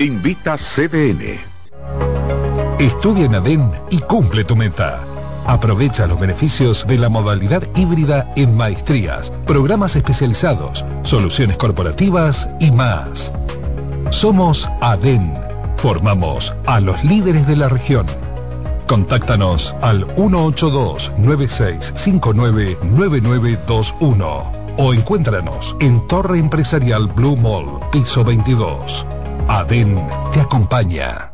Invita CDN. Estudia en ADEN y cumple tu meta. Aprovecha los beneficios de la modalidad híbrida en maestrías, programas especializados, soluciones corporativas y más. Somos ADEN. Formamos a los líderes de la región. Contáctanos al 182-9659-9921 o encuéntranos en Torre Empresarial Blue Mall, piso 22. ADEN te acompaña.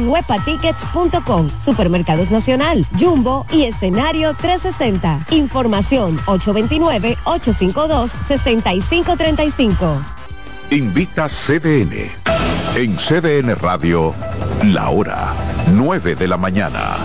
webatickets.com, Supermercados Nacional, Jumbo y Escenario 360. Información 829-852-6535. Invita CDN. En CDN Radio, la hora 9 de la mañana.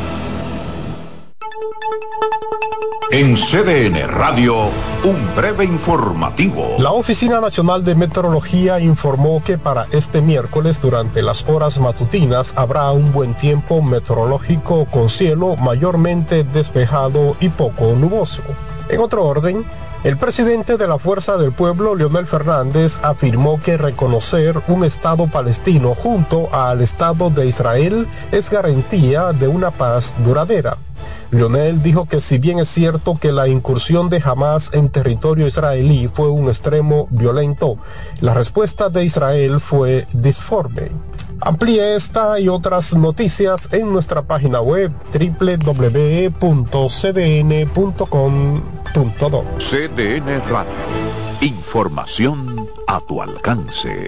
En CDN Radio, un breve informativo. La Oficina Nacional de Meteorología informó que para este miércoles durante las horas matutinas habrá un buen tiempo meteorológico con cielo mayormente despejado y poco nuboso. En otro orden, el presidente de la Fuerza del Pueblo, Leonel Fernández, afirmó que reconocer un Estado palestino junto al Estado de Israel es garantía de una paz duradera. Lionel dijo que si bien es cierto que la incursión de Hamas en territorio israelí fue un extremo violento, la respuesta de Israel fue disforme. Amplíe esta y otras noticias en nuestra página web www.cdn.com.do. CDN Radio. Información a tu alcance.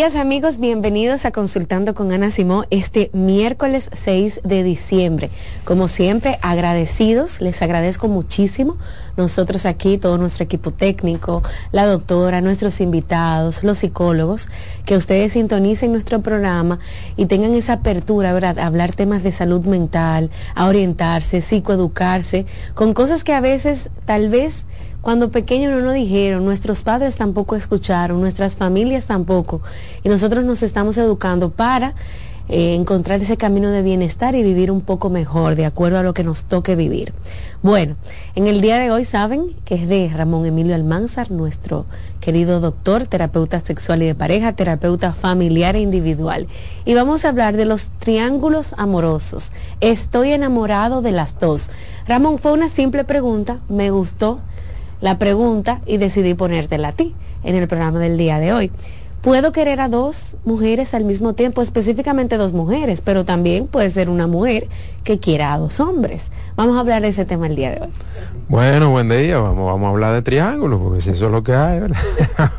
días amigos, bienvenidos a Consultando con Ana Simó este miércoles 6 de diciembre. Como siempre, agradecidos, les agradezco muchísimo. Nosotros aquí, todo nuestro equipo técnico, la doctora, nuestros invitados, los psicólogos, que ustedes sintonicen nuestro programa y tengan esa apertura, ¿verdad? A hablar temas de salud mental, a orientarse, psicoeducarse, con cosas que a veces tal vez cuando pequeños no nos dijeron, nuestros padres tampoco escucharon, nuestras familias tampoco, y nosotros nos estamos educando para eh, encontrar ese camino de bienestar y vivir un poco mejor, de acuerdo a lo que nos toque vivir. Bueno, en el día de hoy saben que es de Ramón Emilio Almanzar, nuestro querido doctor, terapeuta sexual y de pareja, terapeuta familiar e individual. Y vamos a hablar de los triángulos amorosos. Estoy enamorado de las dos. Ramón, fue una simple pregunta, me gustó la pregunta y decidí ponértela a ti en el programa del día de hoy. Puedo querer a dos mujeres al mismo tiempo, específicamente dos mujeres, pero también puede ser una mujer que quiera a dos hombres. Vamos a hablar de ese tema el día de hoy. Bueno, buen día, vamos, vamos a hablar de triángulos, porque si eso es lo que hay, ¿verdad?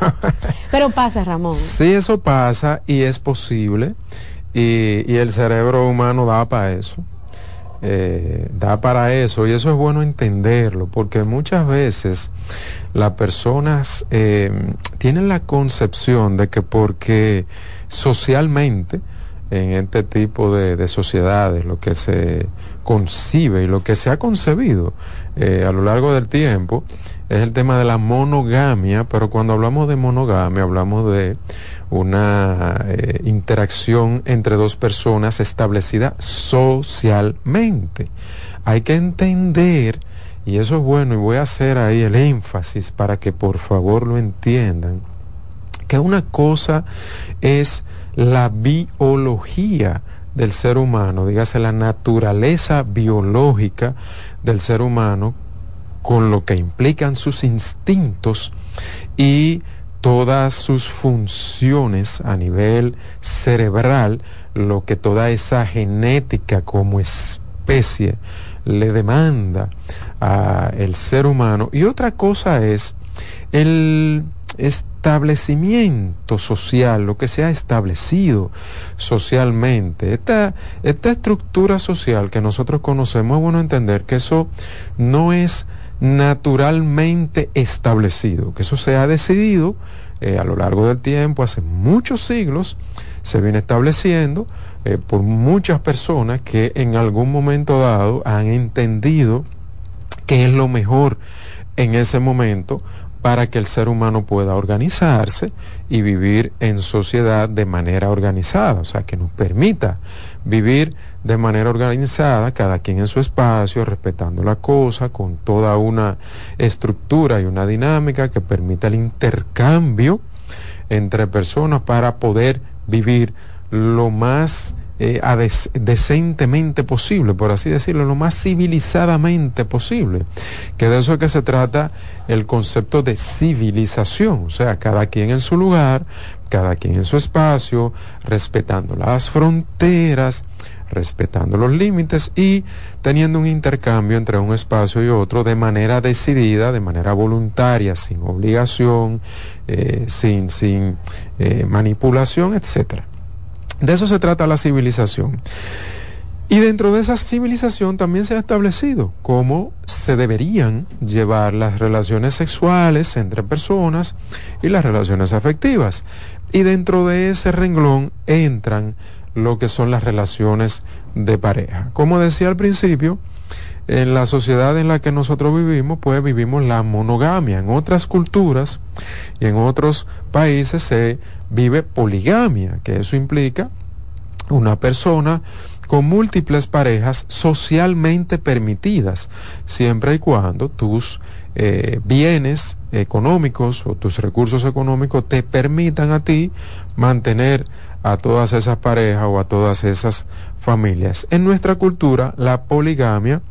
pero pasa, Ramón. Sí, eso pasa y es posible. y, y el cerebro humano da para eso. Eh, da para eso y eso es bueno entenderlo porque muchas veces las personas eh, tienen la concepción de que porque socialmente en este tipo de, sociedades lo que se concibe y lo que se ha concebido eh, a lo largo del tiempo es el tema de la monogamia, pero cuando hablamos de monogamia hablamos de una eh, interacción entre dos personas establecida socialmente. Hay que entender, y eso es bueno, y voy a hacer ahí el énfasis para que por favor lo entiendan, que una cosa es la biología del ser humano, dígase la naturaleza biológica del ser humano, con lo que implican sus instintos y todas sus funciones a nivel cerebral, lo que toda esa genética como especie le demanda al ser humano. Y otra cosa es el establecimiento social, lo que se ha establecido socialmente, esta, esta estructura social que nosotros conocemos, es bueno entender que eso no es naturalmente establecido, que eso se ha decidido eh, a lo largo del tiempo, hace muchos siglos, se viene estableciendo eh, por muchas personas que en algún momento dado han entendido que es lo mejor en ese momento para que el ser humano pueda organizarse y vivir en sociedad de manera organizada, o sea, que nos permita vivir de manera organizada, cada quien en su espacio, respetando la cosa, con toda una estructura y una dinámica que permita el intercambio entre personas para poder vivir lo más eh, decentemente posible, por así decirlo, lo más civilizadamente posible. Que de eso es que se trata el concepto de civilización, o sea, cada quien en su lugar, cada quien en su espacio, respetando las fronteras, respetando los límites y teniendo un intercambio entre un espacio y otro de manera decidida, de manera voluntaria, sin obligación, eh, sin, sin eh, manipulación, etcétera. De eso se trata la civilización. Y dentro de esa civilización también se ha establecido cómo se deberían llevar las relaciones sexuales entre personas y las relaciones afectivas. Y dentro de ese renglón entran lo que son las relaciones de pareja. Como decía al principio, en la sociedad en la que nosotros vivimos, pues vivimos la monogamia. En otras culturas y en otros países se vive poligamia, que eso implica una persona con múltiples parejas socialmente permitidas, siempre y cuando tus eh, bienes económicos o tus recursos económicos te permitan a ti mantener a todas esas parejas o a todas esas familias. En nuestra cultura, la poligamia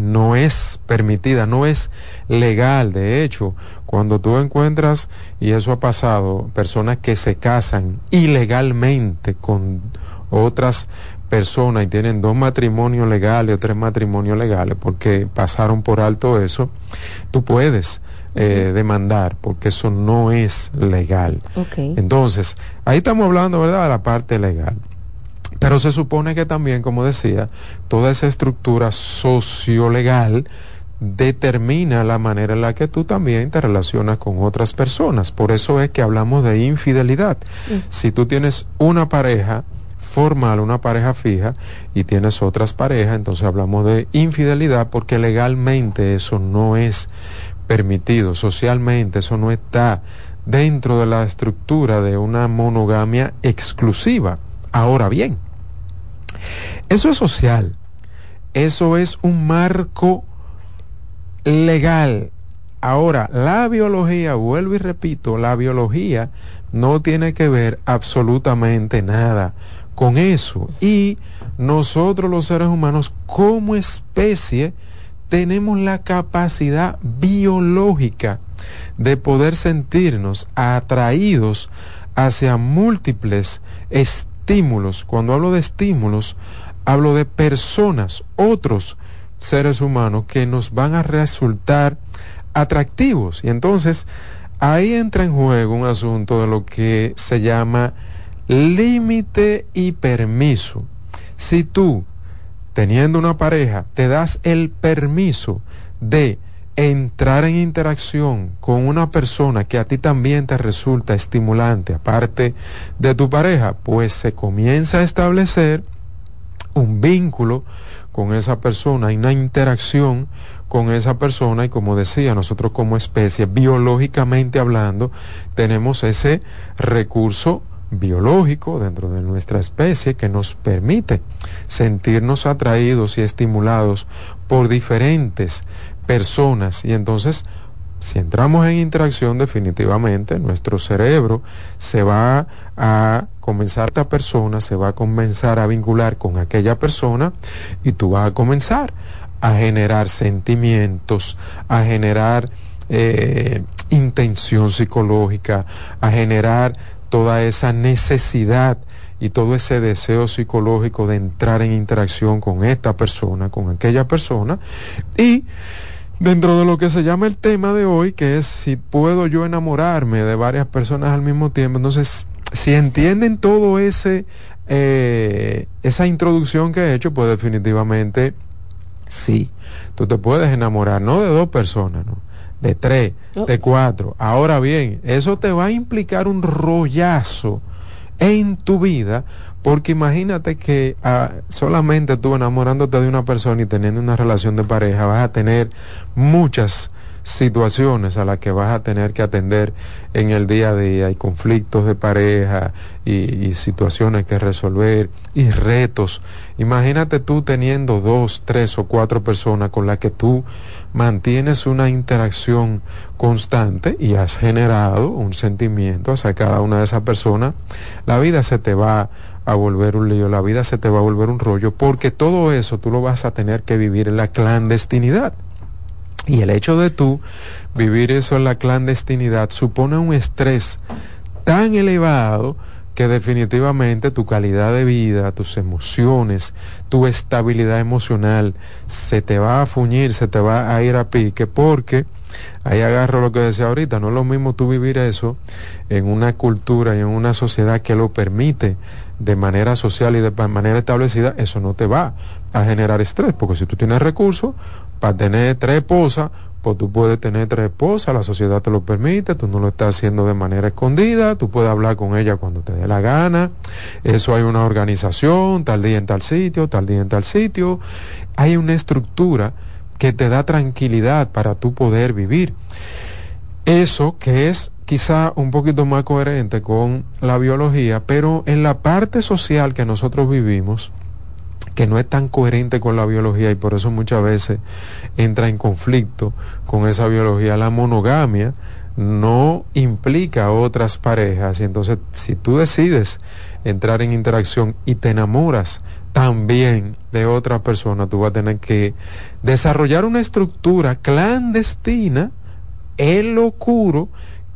no es permitida, no es legal. De hecho, cuando tú encuentras, y eso ha pasado, personas que se casan ilegalmente con otras personas y tienen dos matrimonios legales o tres matrimonios legales porque pasaron por alto eso, tú puedes eh, demandar porque eso no es legal. Entonces, ahí estamos hablando, ¿verdad?, de la parte legal. Pero se supone que también, como decía, toda esa estructura sociolegal determina la manera en la que tú también te relacionas con otras personas. Por eso es que hablamos de infidelidad. Mm. Si tú tienes una pareja formal, una pareja fija, y tienes otras parejas, entonces hablamos de infidelidad porque legalmente eso no es permitido, socialmente eso no está dentro de la estructura de una monogamia exclusiva. Ahora bien, eso es social. Eso es un marco legal. Ahora, la biología, vuelvo y repito, la biología no tiene que ver absolutamente nada con eso. Y nosotros los seres humanos como especie tenemos la capacidad biológica de poder sentirnos atraídos hacia múltiples estados estímulos. Cuando hablo de estímulos, hablo de personas, otros seres humanos que nos van a resultar atractivos. Y entonces ahí entra en juego un asunto de lo que se llama límite y permiso. Si tú, teniendo una pareja, te das el permiso de entrar en interacción con una persona que a ti también te resulta estimulante, aparte de tu pareja, pues se comienza a establecer un vínculo con esa persona, y una interacción con esa persona y como decía, nosotros como especie, biológicamente hablando, tenemos ese recurso biológico dentro de nuestra especie que nos permite sentirnos atraídos y estimulados por diferentes personas y entonces si entramos en interacción definitivamente nuestro cerebro se va a comenzar esta persona se va a comenzar a vincular con aquella persona y tú vas a comenzar a generar sentimientos a generar eh, intención psicológica a generar toda esa necesidad y todo ese deseo psicológico de entrar en interacción con esta persona, con aquella persona. Y dentro de lo que se llama el tema de hoy, que es si puedo yo enamorarme de varias personas al mismo tiempo, entonces, si entienden todo ese, eh, esa introducción que he hecho, pues definitivamente sí, tú te puedes enamorar, no de dos personas, ¿no? de tres, oh. de cuatro. Ahora bien, eso te va a implicar un rollazo en tu vida, porque imagínate que ah, solamente tú enamorándote de una persona y teniendo una relación de pareja vas a tener muchas situaciones a las que vas a tener que atender en el día a día, hay conflictos de pareja y, situaciones que resolver y retos. Imagínate tú teniendo dos, tres o cuatro personas con las que tú mantienes una interacción constante y has generado un sentimiento hacia cada una de esas personas, la vida se te va a volver un lío, la vida se te va a volver un rollo, porque todo eso tú lo vas a tener que vivir en la clandestinidad. Y el hecho de tú vivir eso en la clandestinidad supone un estrés tan elevado que definitivamente tu calidad de vida, tus emociones, tu estabilidad emocional se te va a fuñir, se te va a ir a pique, porque ahí agarro lo que decía ahorita, no es lo mismo tú vivir eso en una cultura y en una sociedad que lo permite de manera social y de manera establecida, eso no te va a generar estrés, porque si tú tienes recursos, para tener tres esposas, pues tú puedes tener tres esposas, la sociedad te lo permite, tú no lo estás haciendo de manera escondida, tú puedes hablar con ella cuando te dé la gana, eso hay una organización, tal día en tal sitio, tal día en tal sitio, hay una estructura que te da tranquilidad para tú poder vivir. Eso que es quizá un poquito más coherente con la biología, pero en la parte social que nosotros vivimos, que no es tan coherente con la biología y por eso muchas veces entra en conflicto con esa biología. La monogamia no implica otras parejas y entonces si tú decides entrar en interacción y te enamoras también de otra persona, tú vas a tener que desarrollar una estructura clandestina, el oscuro,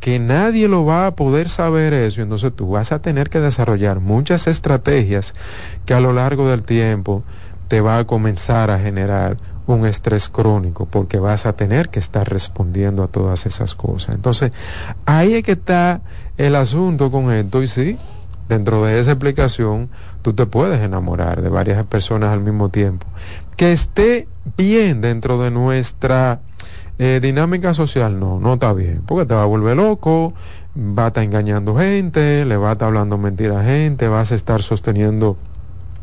que nadie lo va a poder saber eso, entonces tú vas a tener que desarrollar muchas estrategias que a lo largo del tiempo te va a comenzar a generar un estrés crónico porque vas a tener que estar respondiendo a todas esas cosas. Entonces, ahí es que está el asunto con esto y sí, dentro de esa explicación, tú te puedes enamorar de varias personas al mismo tiempo. Que esté bien dentro de nuestra eh, dinámica social, no, no está bien, porque te va a volver loco, va a estar engañando gente, le va a estar hablando mentira a gente, vas a estar sosteniendo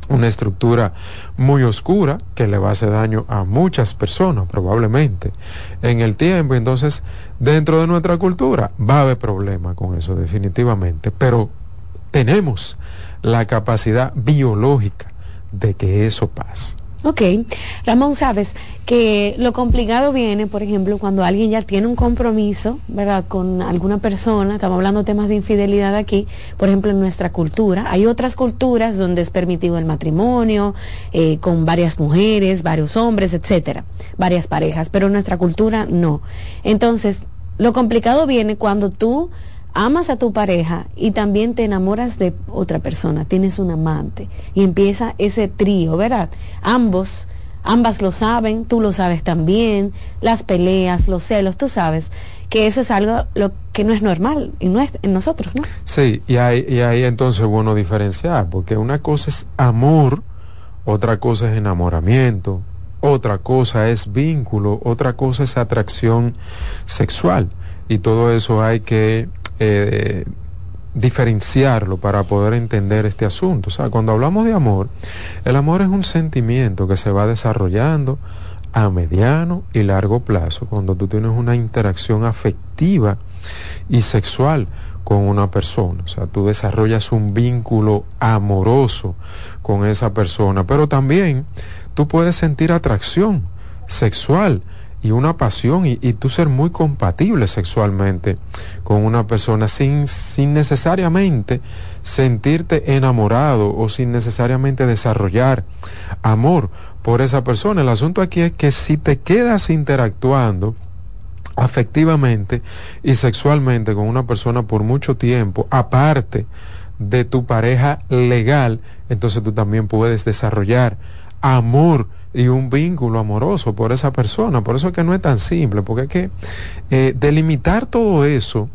una estructura muy oscura que le va a hacer daño a muchas personas probablemente en el tiempo. Entonces, dentro de nuestra cultura va a haber problemas con eso definitivamente, pero tenemos la capacidad biológica de que eso pase. Ok, Ramón, sabes que lo complicado viene, por ejemplo, cuando alguien ya tiene un compromiso, ¿verdad?, con alguna persona, estamos hablando de temas de infidelidad aquí, por ejemplo, en nuestra cultura, hay otras culturas donde es permitido el matrimonio, eh, con varias mujeres, varios hombres, etcétera, varias parejas, pero en nuestra cultura no. Entonces, lo complicado viene cuando tú amas a tu pareja y también te enamoras de otra persona, tienes un amante y empieza ese trío, ¿verdad? Ambos ambas lo saben, tú lo sabes también, las peleas, los celos, tú sabes que eso es algo lo que no es normal y no es en nosotros, ¿no? Sí, y ahí, y ahí entonces bueno diferenciar, porque una cosa es amor, otra cosa es enamoramiento, otra cosa es vínculo, otra cosa es atracción sexual. Y todo eso hay que eh, diferenciarlo para poder entender este asunto. O sea, cuando hablamos de amor, el amor es un sentimiento que se va desarrollando a mediano y largo plazo, cuando tú tienes una interacción afectiva y sexual con una persona. O sea, tú desarrollas un vínculo amoroso con esa persona, pero también tú puedes sentir atracción sexual y una pasión y, tú ser muy compatible sexualmente con una persona sin, sin necesariamente sentirte enamorado o sin necesariamente desarrollar amor por esa persona. El asunto aquí es que si te quedas interactuando afectivamente y sexualmente con una persona por mucho tiempo, aparte de tu pareja legal, entonces tú también puedes desarrollar amor y un vínculo amoroso por esa persona. Por eso es que no es tan simple, porque hay que eh, delimitar todo eso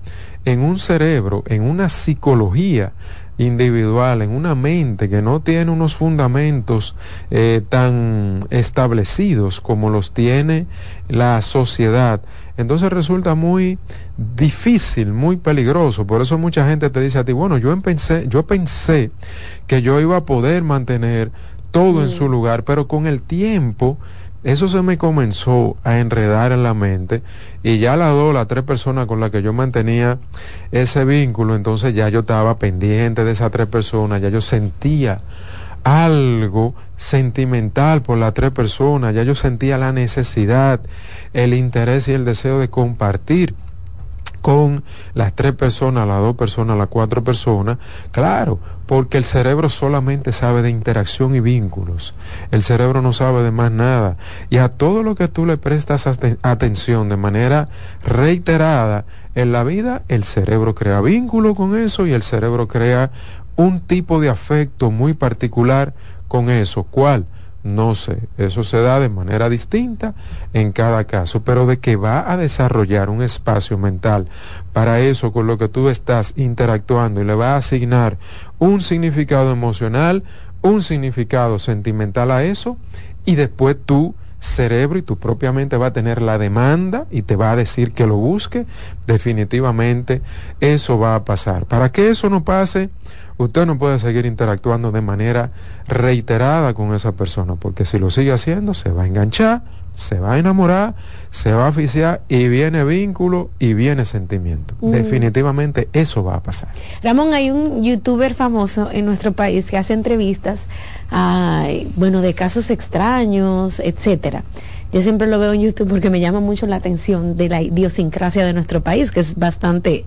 en un cerebro, en una psicología individual, en una mente que no tiene unos fundamentos eh, tan establecidos como los tiene la sociedad, entonces resulta muy difícil, muy peligroso. Por eso mucha gente te dice a ti, bueno, yo yo pensé que yo iba a poder mantener todo en su lugar, pero con el tiempo eso se me comenzó a enredar en la mente y ya las dos, las tres personas con las que yo mantenía ese vínculo, entonces ya yo estaba pendiente de esas tres personas, ya yo sentía algo sentimental por las tres personas, ya yo sentía la necesidad, el interés y el deseo de compartir con las tres personas, las dos personas, las cuatro personas, claro, porque el cerebro solamente sabe de interacción y vínculos, el cerebro no sabe de más nada, y a todo lo que tú le prestas atención de manera reiterada en la vida, el cerebro crea vínculo con eso y el cerebro crea un tipo de afecto muy particular con eso, ¿cuál? No sé, eso se da de manera distinta en cada caso, pero de que va a desarrollar un espacio mental para eso con lo que tú estás interactuando y le va a asignar un significado emocional, un significado sentimental a eso y después tu cerebro y tu propia mente va a tener la demanda y te va a decir que lo busque, definitivamente eso va a pasar. Para que eso no pase, usted no puede seguir interactuando de manera reiterada con esa persona, porque si lo sigue haciendo, se va a enganchar, se va a enamorar, se va a aficiar y viene vínculo y viene sentimiento. Mm. Definitivamente eso va a pasar. Ramón, hay un youtuber famoso en nuestro país que hace entrevistas, bueno, de casos extraños, etcétera. Yo siempre lo veo en YouTube porque me llama mucho la atención de la idiosincrasia de nuestro país, que es bastante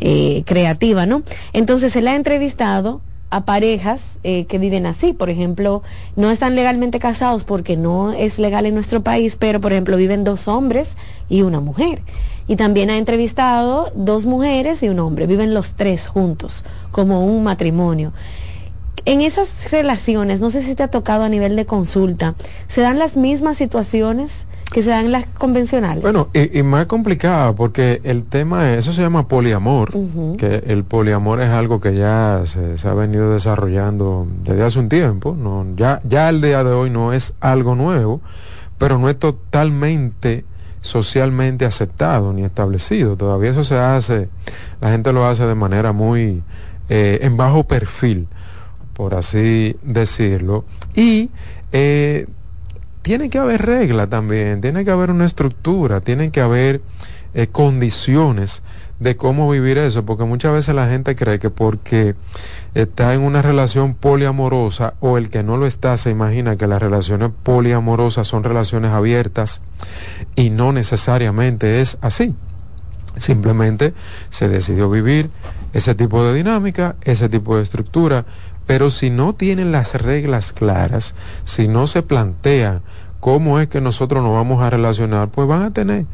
eh, creativa, ¿no? Entonces él ha entrevistado a parejas eh, que viven así, por ejemplo, no están legalmente casados porque no es legal en nuestro país, pero por ejemplo viven dos hombres y una mujer. Y también ha entrevistado dos mujeres y un hombre, viven los tres juntos, como un matrimonio. En esas relaciones, no sé si te ha tocado a nivel de consulta, ¿se dan las mismas situaciones? Que se dan las convencionales. Bueno, y, más complicada porque el tema es, eso se llama poliamor, que el poliamor es algo que ya se, ha venido desarrollando desde hace un tiempo, no, ya, ya el día de hoy no es algo nuevo, pero no es totalmente socialmente aceptado ni establecido. Todavía eso se hace, la gente lo hace de manera muy eh, en bajo perfil, por así decirlo. Y eh, tiene que haber regla también, tiene que haber una estructura, tiene que haber eh, condiciones de cómo vivir eso, porque muchas veces la gente cree que porque está en una relación poliamorosa o el que no lo está se imagina que las relaciones poliamorosas son relaciones abiertas y no necesariamente es así. Simplemente se decidió vivir ese tipo de dinámica, ese tipo de estructura, pero si no tienen las reglas claras, si no se plantea cómo es que nosotros nos vamos a relacionar, pues van a tener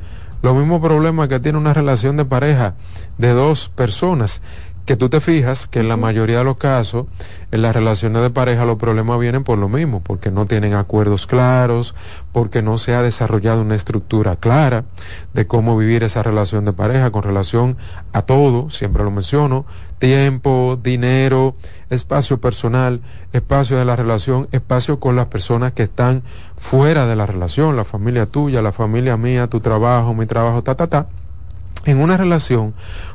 los mismos problemas que tiene una relación de pareja de dos personas que tú te fijas que en la mayoría de los casos, en las relaciones de pareja, los problemas vienen por lo mismo, porque no tienen acuerdos claros, porque no se ha desarrollado una estructura clara de cómo vivir esa relación de pareja con relación a todo, siempre lo menciono, tiempo, dinero, espacio personal, espacio de la relación, espacio con las personas que están fuera de la relación, la familia tuya, la familia mía, tu trabajo, mi trabajo, ta, ta, ta en una relación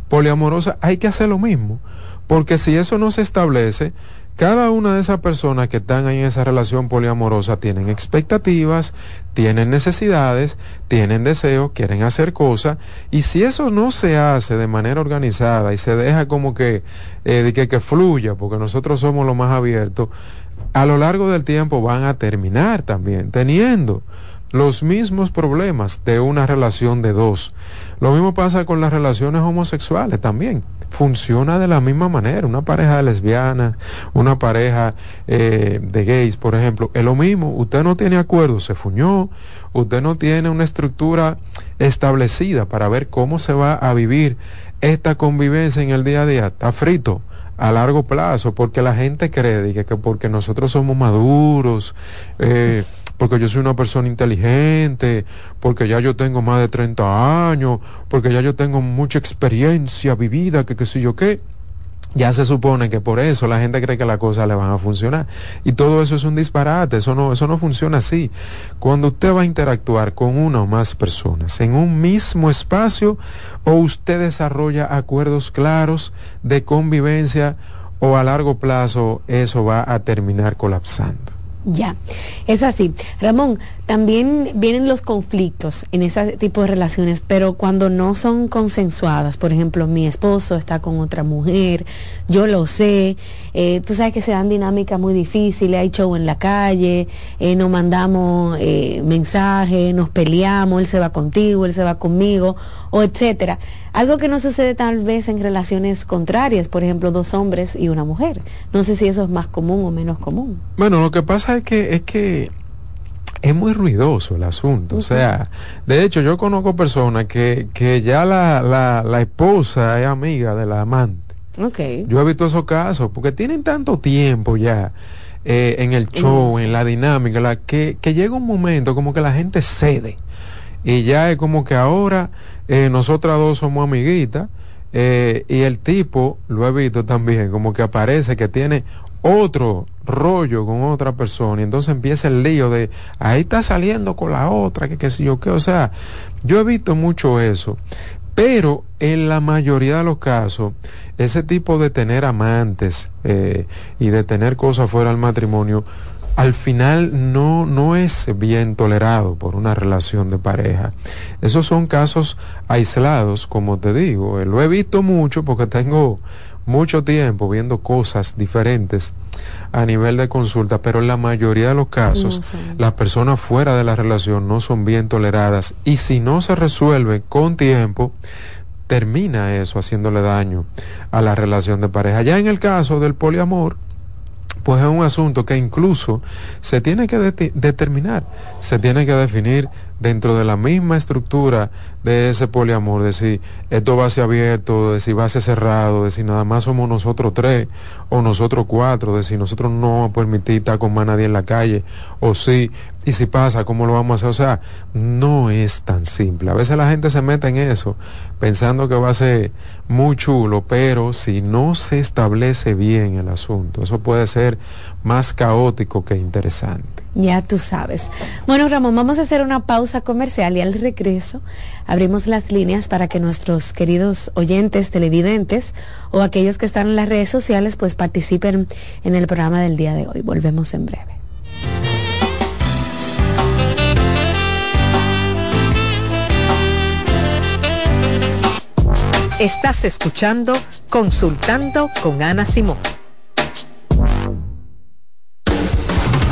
poliamorosa hay que hacer lo mismo, porque si eso no se establece, cada una de esas personas que están ahí en esa relación poliamorosa tienen expectativas, tienen necesidades, tienen deseos, quieren hacer cosas, y si eso no se hace de manera organizada y se deja como que, eh, que, que fluya, porque nosotros somos los más abiertos, a lo largo del tiempo van a terminar también teniendo los mismos problemas de una relación de dos. Lo mismo pasa con las relaciones homosexuales también. Funciona de la misma manera. Una pareja de lesbianas, una pareja eh, de gays, por ejemplo, es lo mismo. Usted no tiene acuerdo, se fuñó. Usted no tiene una estructura establecida para ver cómo se va a vivir esta convivencia en el día a día. Está frito a largo plazo, porque la gente cree que, que porque nosotros somos maduros, eh, porque yo soy una persona inteligente, porque ya yo tengo más de 30 años, porque ya yo tengo mucha experiencia vivida, que qué sé yo qué. Ya se supone que por eso la gente cree que las cosas le van a funcionar. Y todo eso es un disparate, eso no, eso no funciona así. Cuando usted va a interactuar con una o más personas en un mismo espacio, o usted desarrolla acuerdos claros de convivencia, o a largo plazo eso va a terminar colapsando. Ya, es así. Ramón, también vienen los conflictos en ese tipo de relaciones, pero cuando no son consensuadas, por ejemplo, mi esposo está con otra mujer, yo lo sé, eh, tú sabes que se dan dinámicas muy difíciles, hay show en la calle, eh, nos mandamos eh, mensajes, nos peleamos, él se va contigo, él se va conmigo, o etcétera. Algo que no sucede tal vez en relaciones contrarias, por ejemplo, dos hombres y una mujer. No sé si eso es más común o menos común. Bueno, lo que pasa es que es que es muy ruidoso el asunto. O sea, de hecho, yo conozco personas que, que ya la, la, la esposa es amiga de la amante. Okay. Yo he visto esos casos, porque tienen tanto tiempo ya eh, en el show, en la dinámica, la, que, que llega un momento como que la gente cede. Y ya es como que ahora eh, nosotras dos somos amiguitas. Eh, y el tipo, lo he visto también, como que aparece que tiene otro rollo con otra persona y entonces empieza el lío de ahí está saliendo con la otra, que qué sé yo qué, o sea, yo he visto mucho eso, pero en la mayoría de los casos, ese tipo de tener amantes eh, y de tener cosas fuera del matrimonio, al final no, no es bien tolerado por una relación de pareja. Esos son casos aislados, como te digo. Lo he visto mucho porque tengo mucho tiempo viendo cosas diferentes a nivel de consulta, pero en la mayoría de los casos las personas fuera de la relación no son bien toleradas y si no se resuelve con tiempo, termina eso haciéndole daño a la relación de pareja. Ya en el caso del poliamor, pues es un asunto que incluso se tiene que determinar, se tiene que definir dentro de la misma estructura de ese poliamor, de si esto va a ser abierto, de si va a ser cerrado, de si nada más somos nosotros tres o nosotros cuatro, de si nosotros no permitir estar con más nadie en la calle, o si, y si pasa, ¿cómo lo vamos a hacer? O sea, no es tan simple. A veces la gente se mete en eso pensando que va a ser muy chulo, pero si no se establece bien el asunto, eso puede ser más caótico que interesante. Ya tú sabes. Bueno, Ramón, vamos a hacer una pausa comercial y al regreso abrimos las líneas para que nuestros queridos oyentes, televidentes o aquellos que están en las redes sociales pues participen en el programa del día de hoy. Volvemos en breve. Estás escuchando Consultando con Ana Simón.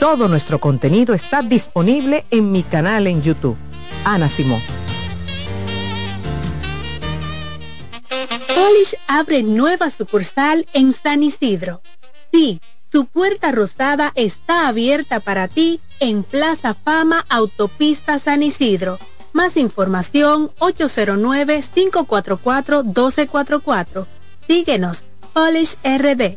Todo nuestro contenido está disponible en mi canal en YouTube. Ana Simón. Polish abre nueva sucursal en San Isidro. Sí, su puerta rosada está abierta para ti en Plaza Fama Autopista San Isidro. Más información 809-544-1244. Síguenos, Polish RD.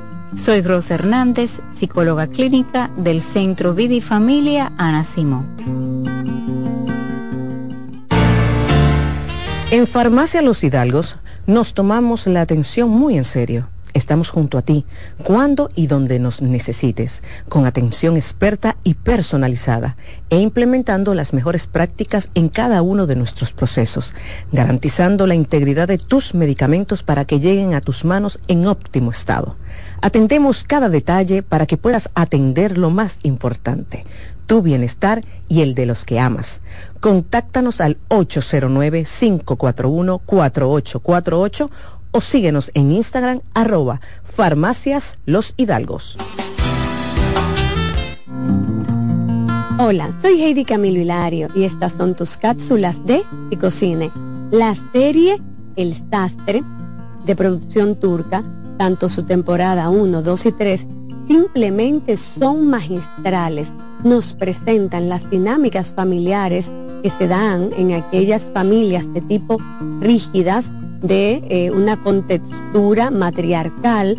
Soy Rosa Hernández, psicóloga clínica del Centro Vida y Familia Ana Simón. En Farmacia Los Hidalgos nos tomamos la atención muy en serio. Estamos junto a ti, cuando y donde nos necesites, con atención experta y personalizada, e implementando las mejores prácticas en cada uno de nuestros procesos, garantizando la integridad de tus medicamentos para que lleguen a tus manos en óptimo estado. Atendemos cada detalle para que puedas atender lo más importante, tu bienestar y el de los que amas. Contáctanos al 809-541-4848 o síguenos en Instagram arroba farmacias los hidalgos. Hola, soy Heidi Camilo Hilario y estas son tus cápsulas de Picocine. La serie El Sastre, de producción turca, tanto su temporada 1, 2 y 3, simplemente son magistrales. Nos presentan las dinámicas familiares que se dan en aquellas familias de tipo rígidas, de eh, una contextura matriarcal,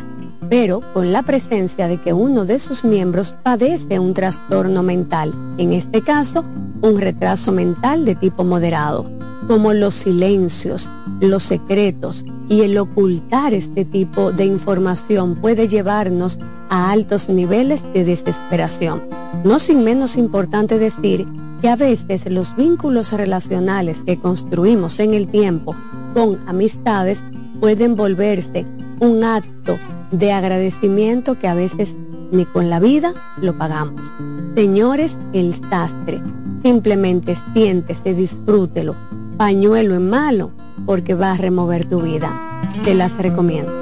pero con la presencia de que uno de sus miembros padece un trastorno mental, en este caso, un retraso mental de tipo moderado como los silencios, los secretos y el ocultar este tipo de información puede llevarnos a altos niveles de desesperación. No sin menos importante decir que a veces los vínculos relacionales que construimos en el tiempo con amistades pueden volverse un acto de agradecimiento que a veces ni con la vida lo pagamos. Señores, el sastre, simplemente siéntese, disfrútelo pañuelo en malo porque va a remover tu vida. Te las recomiendo.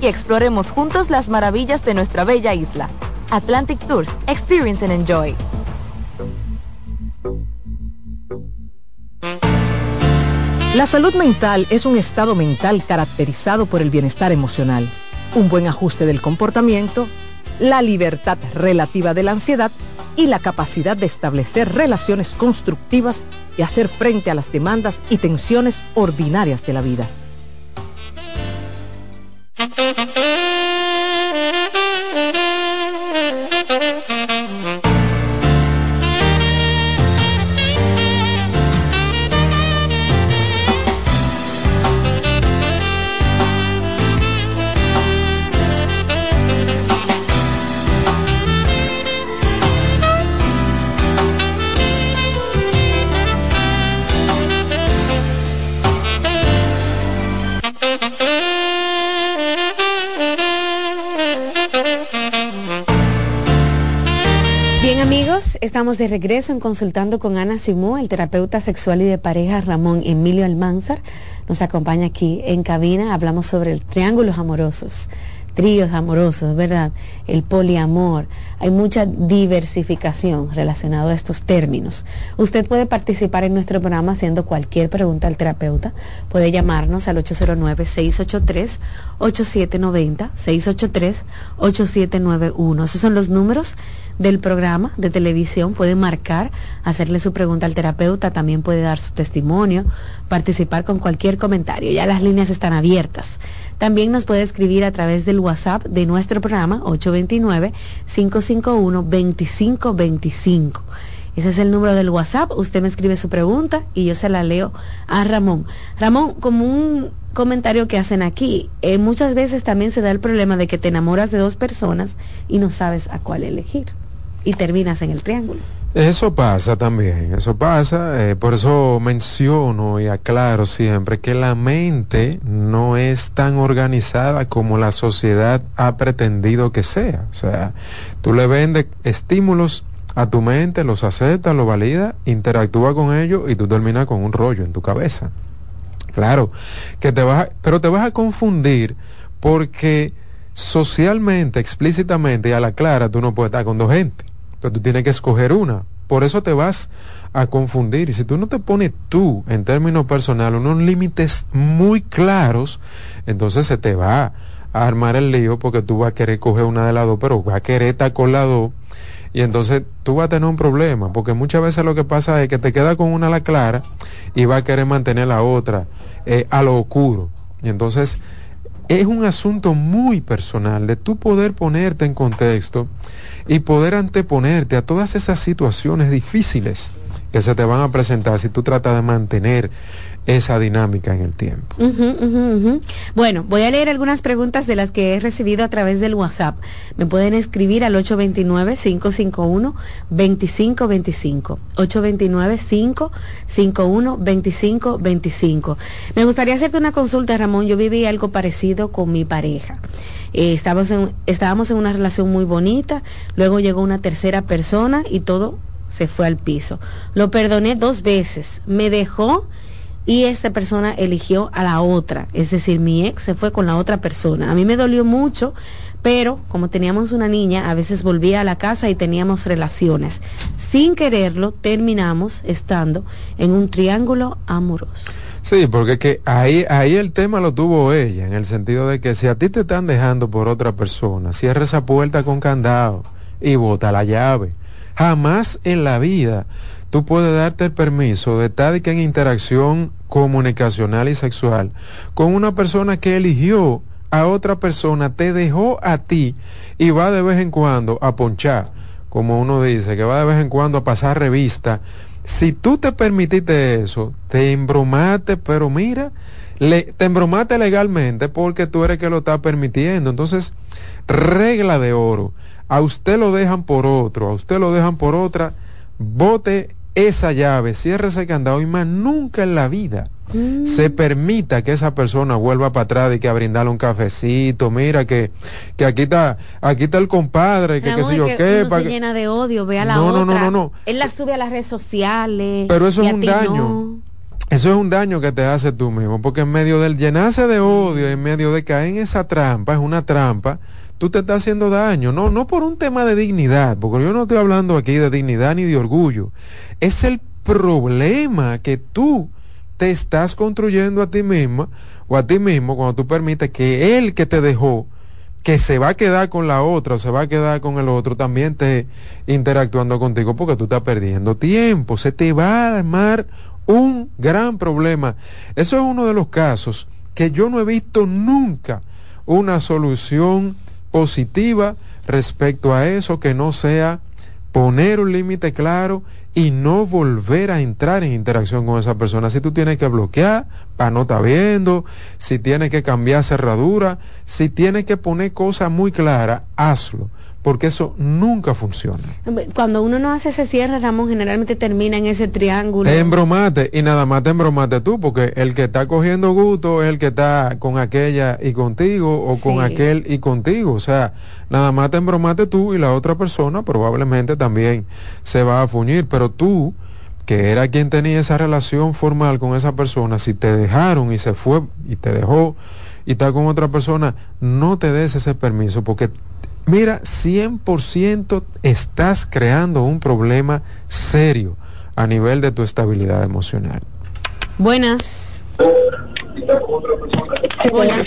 Y exploremos juntos las maravillas de nuestra bella isla. Atlantic Tours, Experience and Enjoy. La salud mental es un estado mental caracterizado por el bienestar emocional, un buen ajuste del comportamiento, la libertad relativa de la ansiedad y la capacidad de establecer relaciones constructivas y hacer frente a las demandas y tensiones ordinarias de la vida. Thank you. De regreso en consultando con Ana Simó, el terapeuta sexual y de pareja Ramón Emilio Almanzar. Nos acompaña aquí en cabina. Hablamos sobre el triángulos amorosos tríos amorosos, ¿verdad? El poliamor. Hay mucha diversificación relacionada a estos términos. Usted puede participar en nuestro programa haciendo cualquier pregunta al terapeuta. Puede llamarnos al 809-683-8790, 683-8791. Esos son los números del programa de televisión. Puede marcar, hacerle su pregunta al terapeuta, también puede dar su testimonio, participar con cualquier comentario. Ya las líneas están abiertas. También nos puede escribir a través del WhatsApp de nuestro programa 829-551-2525. Ese es el número del WhatsApp. Usted me escribe su pregunta y yo se la leo a Ramón. Ramón, como un comentario que hacen aquí, eh, muchas veces también se da el problema de que te enamoras de dos personas y no sabes a cuál elegir y terminas en el triángulo. Eso pasa también, eso pasa, eh, por eso menciono y aclaro siempre que la mente no es tan organizada como la sociedad ha pretendido que sea. O sea, tú le vendes estímulos a tu mente, los acepta, los valida, interactúa con ellos y tú terminas con un rollo en tu cabeza. Claro, que te vas pero te vas a confundir porque socialmente, explícitamente y a la clara tú no puedes estar con dos gente. Entonces tú tienes que escoger una. Por eso te vas a confundir. Y si tú no te pones tú, en términos personales, unos límites muy claros, entonces se te va a armar el lío porque tú vas a querer coger una de las dos, pero vas a querer estar con dos. Y entonces tú vas a tener un problema, porque muchas veces lo que pasa es que te queda con una a la clara y vas a querer mantener la otra eh, a lo oscuro. Y entonces es un asunto muy personal de tú poder ponerte en contexto y poder anteponerte a todas esas situaciones difíciles que se te van a presentar si tú tratas de mantener esa dinámica en el tiempo. Bueno, voy a leer algunas preguntas de las que he recibido a través del WhatsApp. Me pueden escribir al 829-551-2525. 829-551-2525. Me gustaría hacerte una consulta, Ramón. Yo viví algo parecido con mi pareja. Eh, estábamos, en, estábamos en una relación muy bonita, luego llegó una tercera persona y todo se fue al piso. Lo perdoné dos veces, me dejó y esta persona eligió a la otra, es decir, mi ex se fue con la otra persona. A mí me dolió mucho, pero como teníamos una niña, a veces volvía a la casa y teníamos relaciones. Sin quererlo, terminamos estando en un triángulo amoroso. Sí, porque que ahí, ahí el tema lo tuvo ella, en el sentido de que si a ti te están dejando por otra persona, cierra esa puerta con candado y bota la llave. Jamás en la vida tú puedes darte el permiso de estar en interacción comunicacional y sexual con una persona que eligió a otra persona, te dejó a ti y va de vez en cuando a ponchar, como uno dice, que va de vez en cuando a pasar revista. Si tú te permitiste eso, te embromaste, pero mira, le, te embromaste legalmente porque tú eres que lo está permitiendo. Entonces, regla de oro, a usted lo dejan por otro, a usted lo dejan por otra, vote esa llave, cierre ese candado y más nunca en la vida mm. se permita que esa persona vuelva para atrás y que a brindarle un cafecito, mira que, que aquí está, aquí está el compadre, que qué sé yo qué. se llena de odio, ve a la otra. No, no, no, Él la sube a las redes sociales. Pero eso es un daño. Eso es un daño que te hace tú mismo, porque en medio del llenarse de odio, en medio de caer en esa trampa, es una trampa, tú te estás haciendo daño. No, no por un tema de dignidad, porque yo no estoy hablando aquí de dignidad ni de orgullo. Es el problema que tú te estás construyendo a ti misma o a ti mismo cuando tú permites que él que te dejó, que se va a quedar con la otra o se va a quedar con el otro, también esté interactuando contigo porque tú estás perdiendo tiempo. Se te va a armar un gran problema. Eso es uno de los casos que yo no he visto nunca una solución positiva respecto a eso que no sea poner un límite claro y no volver a entrar en interacción con esa persona. Si tú tienes que bloquear para no estar viendo, si tienes que cambiar cerradura, si tienes que poner cosas muy claras, hazlo. Porque eso nunca funciona. Cuando uno no hace ese cierre, Ramón, generalmente termina en ese triángulo. Te embromate y nada más te embromate tú, porque el que está cogiendo gusto es el que está con aquella y contigo o con aquel y contigo. O sea, nada más te embromate tú y la otra persona probablemente también se va a fuñir, pero tú que era quien tenía esa relación formal con esa persona, si te dejaron y se fue y te dejó y está con otra persona, no te des ese permiso porque mira, 100% estás creando un problema serio a nivel de tu estabilidad emocional. Buenas. Hola.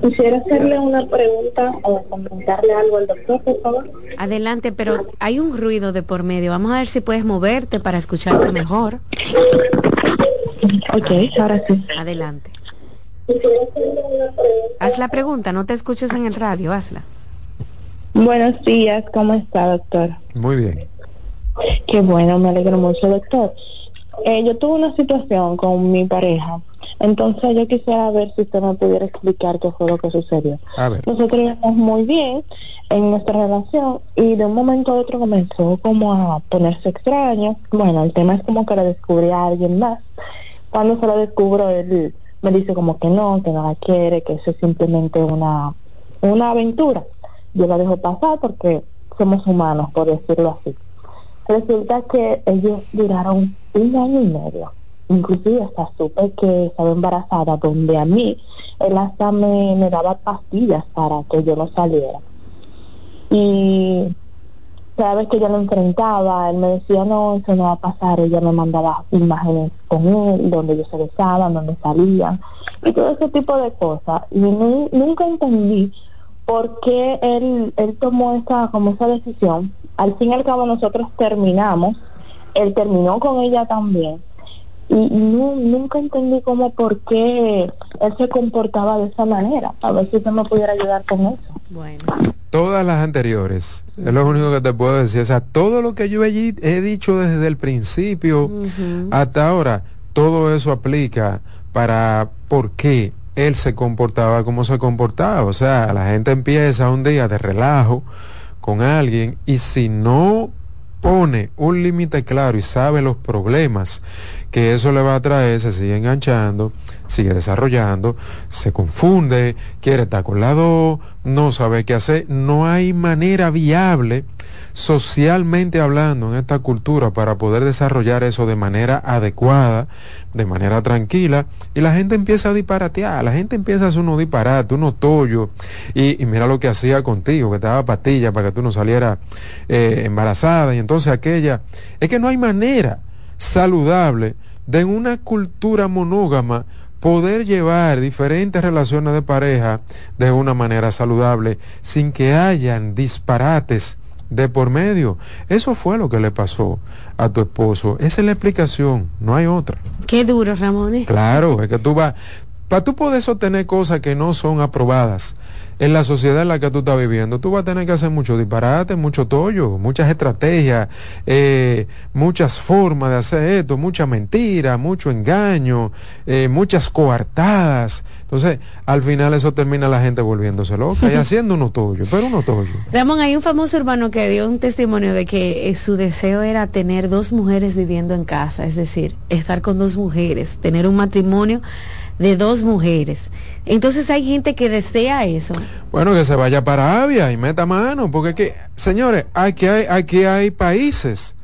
Quisiera hacerle una pregunta o comentarle algo al doctor, por favor. Adelante, pero hay un ruido de por medio. Vamos a ver si puedes moverte para escucharte mejor. Ok, ahora sí. Adelante. Haz la pregunta, no te escuches en el radio, hazla. Buenos días, ¿cómo está, doctor? Muy bien. Qué bueno, me alegro mucho, doctor. Eh, yo tuve una situación con mi pareja, entonces yo quisiera ver si usted me pudiera explicar qué fue lo que sucedió. Nosotros íbamos muy bien en nuestra relación y de un momento a otro comenzó como a ponerse extraño. Bueno, el tema es como que le descubrí a alguien más. Cuando se lo descubro, él me dice como que no, que no la quiere, que eso es simplemente una, una aventura. Yo la dejo pasar porque somos humanos, por decirlo así. Resulta que ellos duraron un año y medio. Inclusive hasta supe que estaba embarazada, donde a mí él hasta me, me daba pastillas para que yo no saliera. Y cada vez que yo lo enfrentaba, él me decía, no, eso no va a pasar, ella me mandaba imágenes con él, donde ellos se besaban, donde salían, y todo ese tipo de cosas. Y nunca entendí por qué él, él tomó esa, como esa decisión. Al fin y al cabo nosotros terminamos, él terminó con ella también, y, nunca entendí cómo por qué él se comportaba de esa manera. A ver si usted me pudiera ayudar con eso. Bueno. Todas las anteriores, es lo único que te puedo decir. O sea, todo lo que yo he, he dicho desde el principio hasta ahora, todo eso aplica para por qué él se comportaba como se comportaba. O sea, la gente empieza un día de relajo con alguien y si no pone un límite claro y sabe los problemas que eso le va a traer, se sigue enganchando, sigue desarrollando, se confunde, quiere estar con la no sabe qué hacer, no hay manera viable socialmente hablando en esta cultura para poder desarrollar eso de manera adecuada, de manera tranquila, y la gente empieza a disparatear, la gente empieza a hacer unos disparates, unos tollos, y, mira lo que hacía contigo, que te daba pastillas para que tú no salieras eh, embarazada, y entonces aquella, es que no hay manera saludable de una cultura monógama poder llevar diferentes relaciones de pareja de una manera saludable sin que hayan disparates de por medio. Eso fue lo que le pasó a tu esposo. Esa es la explicación, no hay otra. Qué duro, Ramón. Claro, es que tú vas, para tú poder sostener cosas que no son aprobadas en la sociedad en la que tú estás viviendo, tú vas a tener que hacer mucho disparate, mucho tollo, muchas estrategias, eh, muchas formas de hacer esto, mucha mentira, mucho engaño, eh, muchas coartadas. Entonces, al final eso termina la gente volviéndose loca y haciendo uno tollo, pero uno tollo. Ramón, hay un famoso hermano que dio un testimonio de que eh, su deseo era tener dos mujeres viviendo en casa, es decir, estar con dos mujeres, tener un matrimonio de dos mujeres. Entonces hay gente que desea eso. Bueno, que se vaya para Avia y meta mano, porque que, señores, aquí hay, aquí hay países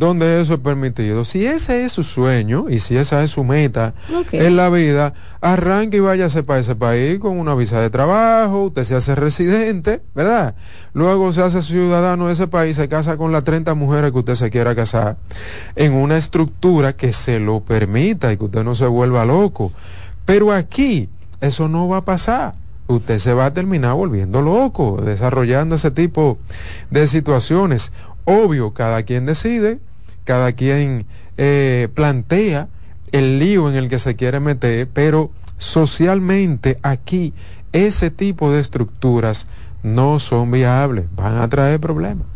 donde eso es permitido. Si ese es su sueño y si esa es su meta en la vida, arranque y váyase para ese país con una visa de trabajo, usted se hace residente, ¿verdad? Luego se hace ciudadano de ese país, se casa con las 30 mujeres que usted se quiera casar, en una estructura que se lo permita y que usted no se vuelva loco. Pero aquí eso no va a pasar. Usted se va a terminar volviendo loco, desarrollando ese tipo de situaciones. Obvio, cada quien decide, cada quien eh, plantea el lío en el que se quiere meter, pero socialmente aquí ese tipo de estructuras no son viables, van a traer problemas.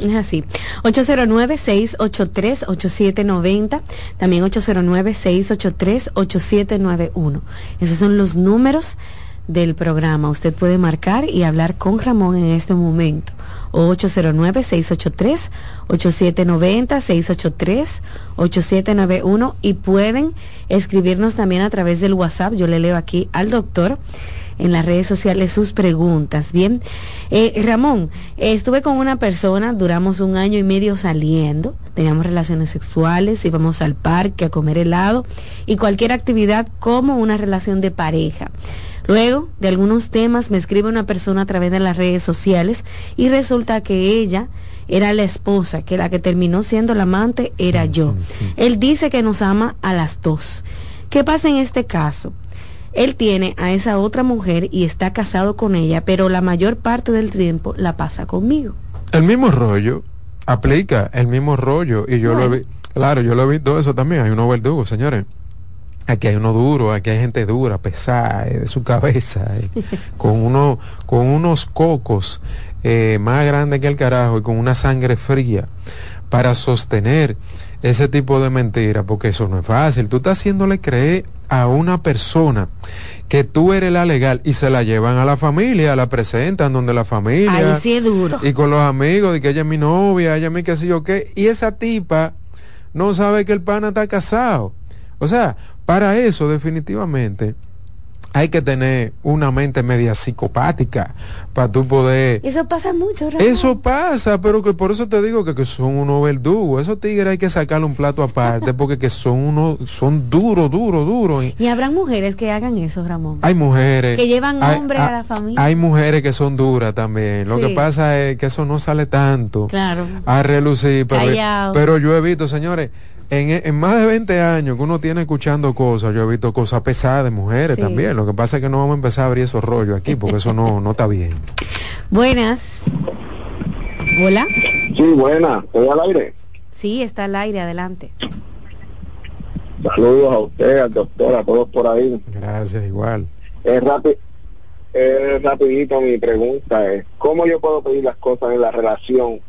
es así. 809-683-8790, también 809-683-8791. Esos son los números del programa. Usted puede marcar y hablar con Ramón en este momento. 809-683-8790, 683-8791 y pueden escribirnos también a través del WhatsApp. Yo le leo aquí al doctor en las redes sociales sus preguntas. Bien, eh, Ramón, estuve con una persona, duramos un año y medio saliendo, teníamos relaciones sexuales, íbamos al parque a comer helado y cualquier actividad como una relación de pareja. Luego de algunos temas me escribe una persona a través de las redes sociales y resulta que ella era la esposa, que la que terminó siendo la amante era yo. Él dice que nos ama a las dos. ¿Qué pasa en este caso? Él tiene a esa otra mujer y está casado con ella, pero la mayor parte del tiempo la pasa conmigo. El mismo rollo aplica el mismo rollo y yo lo vi, claro, yo lo he visto eso también, hay unos verdugos, señores. Aquí hay uno duro, aquí hay gente dura, pesada, eh, de su cabeza, eh, con, uno, con unos cocos eh, más grandes que el carajo y con una sangre fría para sostener ese tipo de mentira, porque eso no es fácil. Tú estás haciéndole creer a una persona que tú eres la legal y se la llevan a la familia, la presentan donde la familia. Ahí sí es duro. Y con los amigos de que ella es mi novia, ella es mi qué sé yo qué. Y esa tipa no sabe que el pana está casado. O sea, para eso definitivamente hay que tener una mente media psicopática para tú poder... Eso pasa mucho, Eso pasa, pero que por eso te digo que, que son unos verdugos. Esos tigres hay que sacarle un plato aparte porque que son unos, son duros, duros, duros. Y habrá mujeres que hagan eso, Ramón. Hay mujeres... Que llevan hombres a, la familia. Hay mujeres que son duras también. Lo que pasa es que eso no sale tanto. Claro. A relucir. Pero, pero yo he visto, señores en, más de 20 años que uno tiene escuchando cosas, yo he visto cosas pesadas de mujeres también. Lo que pasa es que no vamos a empezar a abrir esos rollos aquí porque eso no, no está bien. Buenas. Hola. Sí, buenas. ¿Estoy al aire? Sí, está al aire. Adelante. Saludos a usted, al doctor, a todos por ahí. Gracias, igual. Es, rápido es rapidito mi pregunta es, ¿cómo yo puedo pedir las cosas en la relación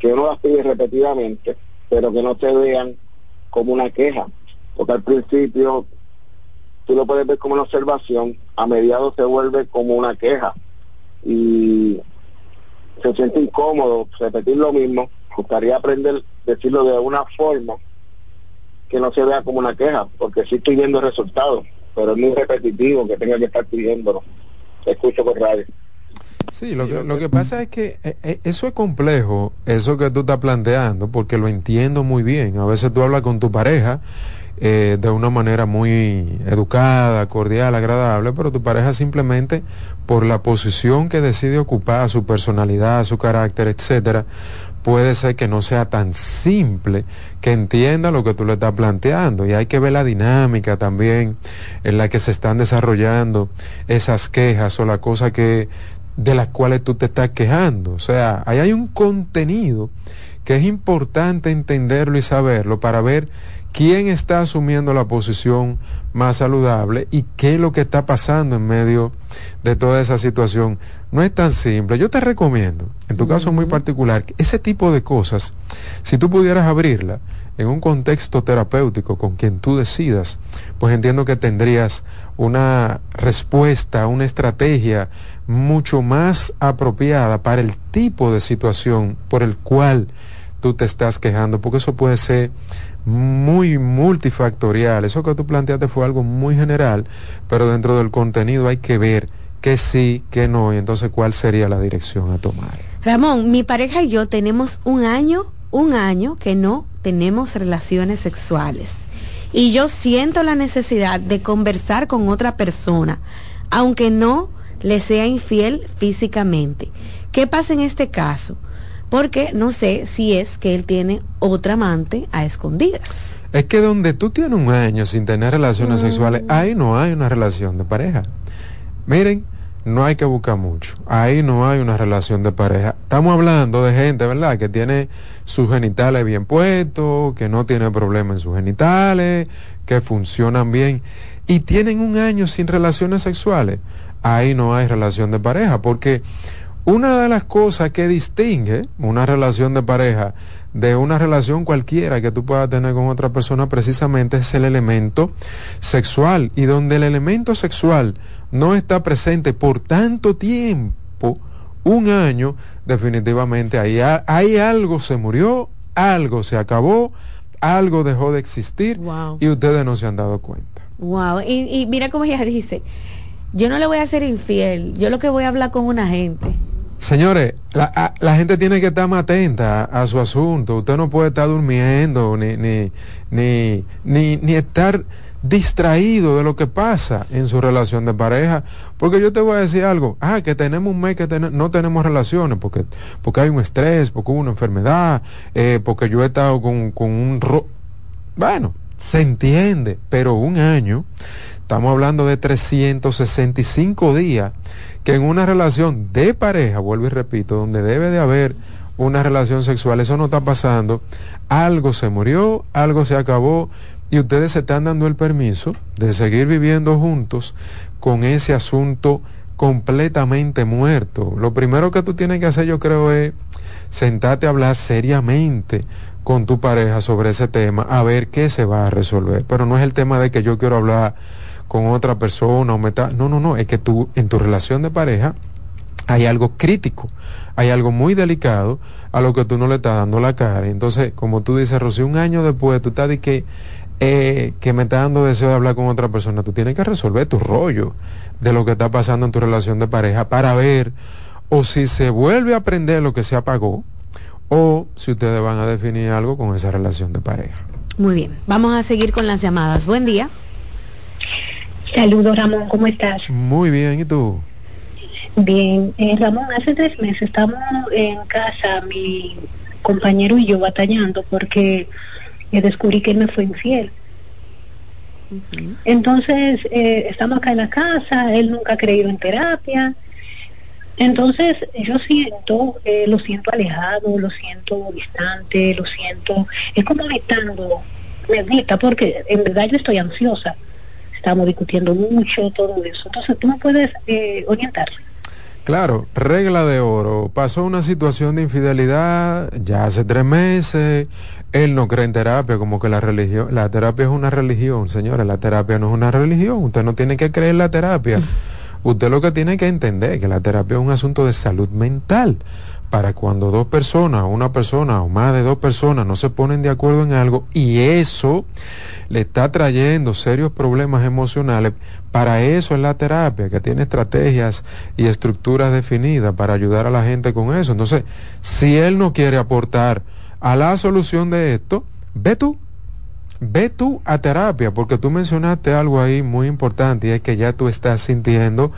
que uno las pide repetidamente pero que no se vean como una queja, porque al principio tú lo puedes ver como una observación, a mediados se vuelve como una queja y se siente incómodo repetir lo mismo, gustaría aprender decirlo de una forma que no se vea como una queja, porque sí estoy viendo resultados, pero es muy repetitivo que tenga que estar pidiéndolo. Escucho por radio. Sí, lo que, lo que pasa es que eh, eh, eso es complejo, eso que tú estás planteando, porque lo entiendo muy bien. A veces tú hablas con tu pareja eh, de una manera muy educada, cordial, agradable, pero tu pareja simplemente por la posición que decide ocupar, su personalidad, su carácter, etcétera, puede ser que no sea tan simple que entienda lo que tú le estás planteando y hay que ver la dinámica también en la que se están desarrollando esas quejas o la cosa que de las cuales tú te estás quejando. O sea, ahí hay un contenido que es importante entenderlo y saberlo para ver quién está asumiendo la posición más saludable y qué es lo que está pasando en medio de toda esa situación. No es tan simple. Yo te recomiendo, en tu caso muy particular, ese tipo de cosas, si tú pudieras abrirla en un contexto terapéutico con quien tú decidas, pues entiendo que tendrías una respuesta, una estrategia mucho más apropiada para el tipo de situación por el cual tú te estás quejando, porque eso puede ser muy multifactorial. Eso que tú planteaste fue algo muy general, pero dentro del contenido hay que ver qué sí, qué no, y entonces cuál sería la dirección a tomar. Ramón, mi pareja y yo tenemos un año, un año que no tenemos relaciones sexuales. Y yo siento la necesidad de conversar con otra persona, aunque no le sea infiel físicamente. ¿Qué pasa en este caso? Porque no sé si es que él tiene otra amante a escondidas. Es que donde tú tienes un año sin tener relaciones mm. sexuales, ahí no hay una relación de pareja. Miren, no hay que buscar mucho. Ahí no hay una relación de pareja. Estamos hablando de gente, ¿verdad? Que tiene sus genitales bien puestos, que no tiene problema en sus genitales, que funcionan bien y tienen un año sin relaciones sexuales ahí no hay relación de pareja, porque una de las cosas que distingue una relación de pareja de una relación cualquiera que tú puedas tener con otra persona precisamente es el elemento sexual y donde el elemento sexual no está presente por tanto tiempo, un año, definitivamente ahí, ahí algo se murió, algo se acabó, algo dejó de existir y ustedes no se han dado cuenta. Wow, y, y mira cómo ella dice, yo no le voy a ser infiel, yo lo que voy a hablar con una gente. Señores, la, gente tiene que estar más atenta a, su asunto. Usted no puede estar durmiendo ni, ni, ni, ni, ni estar distraído de lo que pasa en su relación de pareja. Porque yo te voy a decir algo, ah, que tenemos un mes que no tenemos relaciones, porque, porque hay un estrés, porque hubo una enfermedad, eh, porque yo he estado con, con un... Ro bueno, se entiende, pero un año, estamos hablando de 365 días, que en una relación de pareja, vuelvo y repito, donde debe de haber una relación sexual, eso no está pasando, algo se murió, algo se acabó, y ustedes se están dando el permiso de seguir viviendo juntos con ese asunto completamente muerto. Lo primero que tú tienes que hacer, yo creo, es sentarte a hablar seriamente con tu pareja sobre ese tema, a ver qué se va a resolver. Pero no es el tema de que yo quiero hablar con otra persona o meta... No, no, no, es que tú en tu relación de pareja hay algo crítico, hay algo muy delicado a lo que tú no le estás dando la cara. Entonces, como tú dices, Rocío, un año después tú estás de que eh, que me está dando deseo de hablar con otra persona, tú tienes que resolver tu rollo de lo que está pasando en tu relación de pareja para ver o si se vuelve a aprender lo que se apagó o si ustedes van a definir algo con esa relación de pareja. Muy bien, vamos a seguir con las llamadas. Buen día. Saludos Ramón, ¿cómo estás? Muy bien, ¿y tú? Bien, eh, Ramón, hace tres meses estamos en casa, mi compañero y yo batallando porque descubrí que él me fue infiel. Entonces, eh, estamos acá en la casa, él nunca ha creído en terapia. Entonces, yo siento, eh, lo siento alejado, lo siento distante, lo siento, es como gritando, me porque en verdad yo estoy ansiosa. Estamos discutiendo mucho, todo eso. Entonces, tú me puedes eh, orientar. Claro, regla de oro. Pasó una situación de infidelidad ya hace tres meses. Él no cree en terapia, como que la religión, la terapia es una religión, señora. La terapia no es una religión. Usted no tiene que creer en la terapia. Usted lo que tiene que entender que la terapia es un asunto de salud mental para cuando dos personas, una persona o más de dos personas no se ponen de acuerdo en algo y eso le está trayendo serios problemas emocionales, para eso es la terapia, que tiene estrategias y estructuras definidas para ayudar a la gente con eso. Entonces, si él no quiere aportar a la solución de esto, ve tú, ve tú a terapia, porque tú mencionaste algo ahí muy importante y es que ya tú estás sintiendo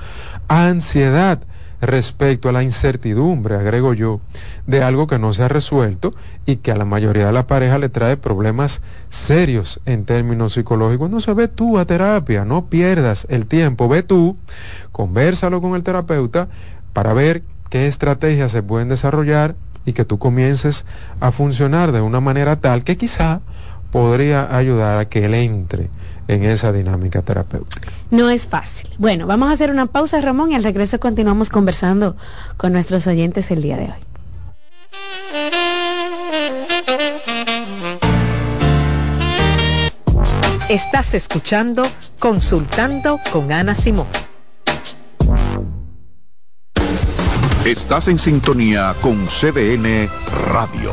ansiedad respecto a la incertidumbre, agrego yo, de algo que no se ha resuelto y que a la mayoría de la pareja le trae problemas serios en términos psicológicos. No se ve tú a terapia, no pierdas el tiempo, ve tú, conversalo con el terapeuta para ver qué estrategias se pueden desarrollar y que tú comiences a funcionar de una manera tal que quizá podría ayudar a que él entre en esa dinámica terapéutica. No es fácil. Bueno, vamos a hacer una pausa, Ramón, y al regreso continuamos conversando con nuestros oyentes el día de hoy. Estás escuchando Consultando con Ana Simón. Estás en sintonía con CDN Radio.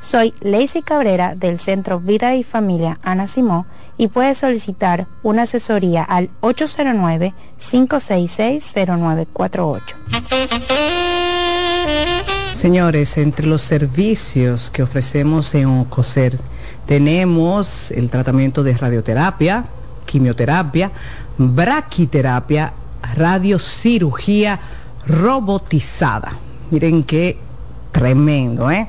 Soy Lacey Cabrera del Centro Vida y Familia Ana Simó y puedes solicitar una asesoría al 809-566-0948. Señores, entre los servicios que ofrecemos en OCOSER tenemos el tratamiento de radioterapia, quimioterapia, braquiterapia, radiocirugía robotizada. Miren qué tremendo, ¿eh?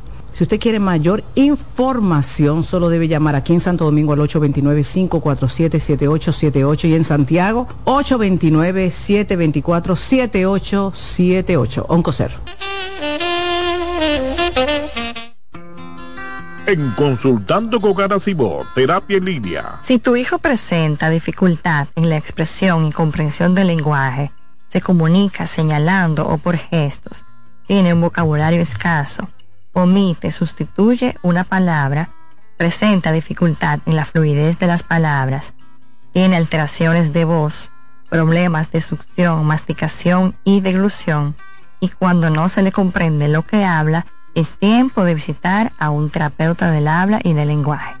Si usted quiere mayor información, solo debe llamar aquí en Santo Domingo al 829-547-7878 y en Santiago 829-724-7878. Oncocer. en Consultando con Garacimo, Terapia en Línea. Si tu hijo presenta dificultad en la expresión y comprensión del lenguaje, se comunica señalando o por gestos, tiene un vocabulario escaso, omite, sustituye una palabra, presenta dificultad en la fluidez de las palabras, tiene alteraciones de voz, problemas de succión, masticación y deglución, y cuando no se le comprende lo que habla, es tiempo de visitar a un terapeuta del habla y del lenguaje.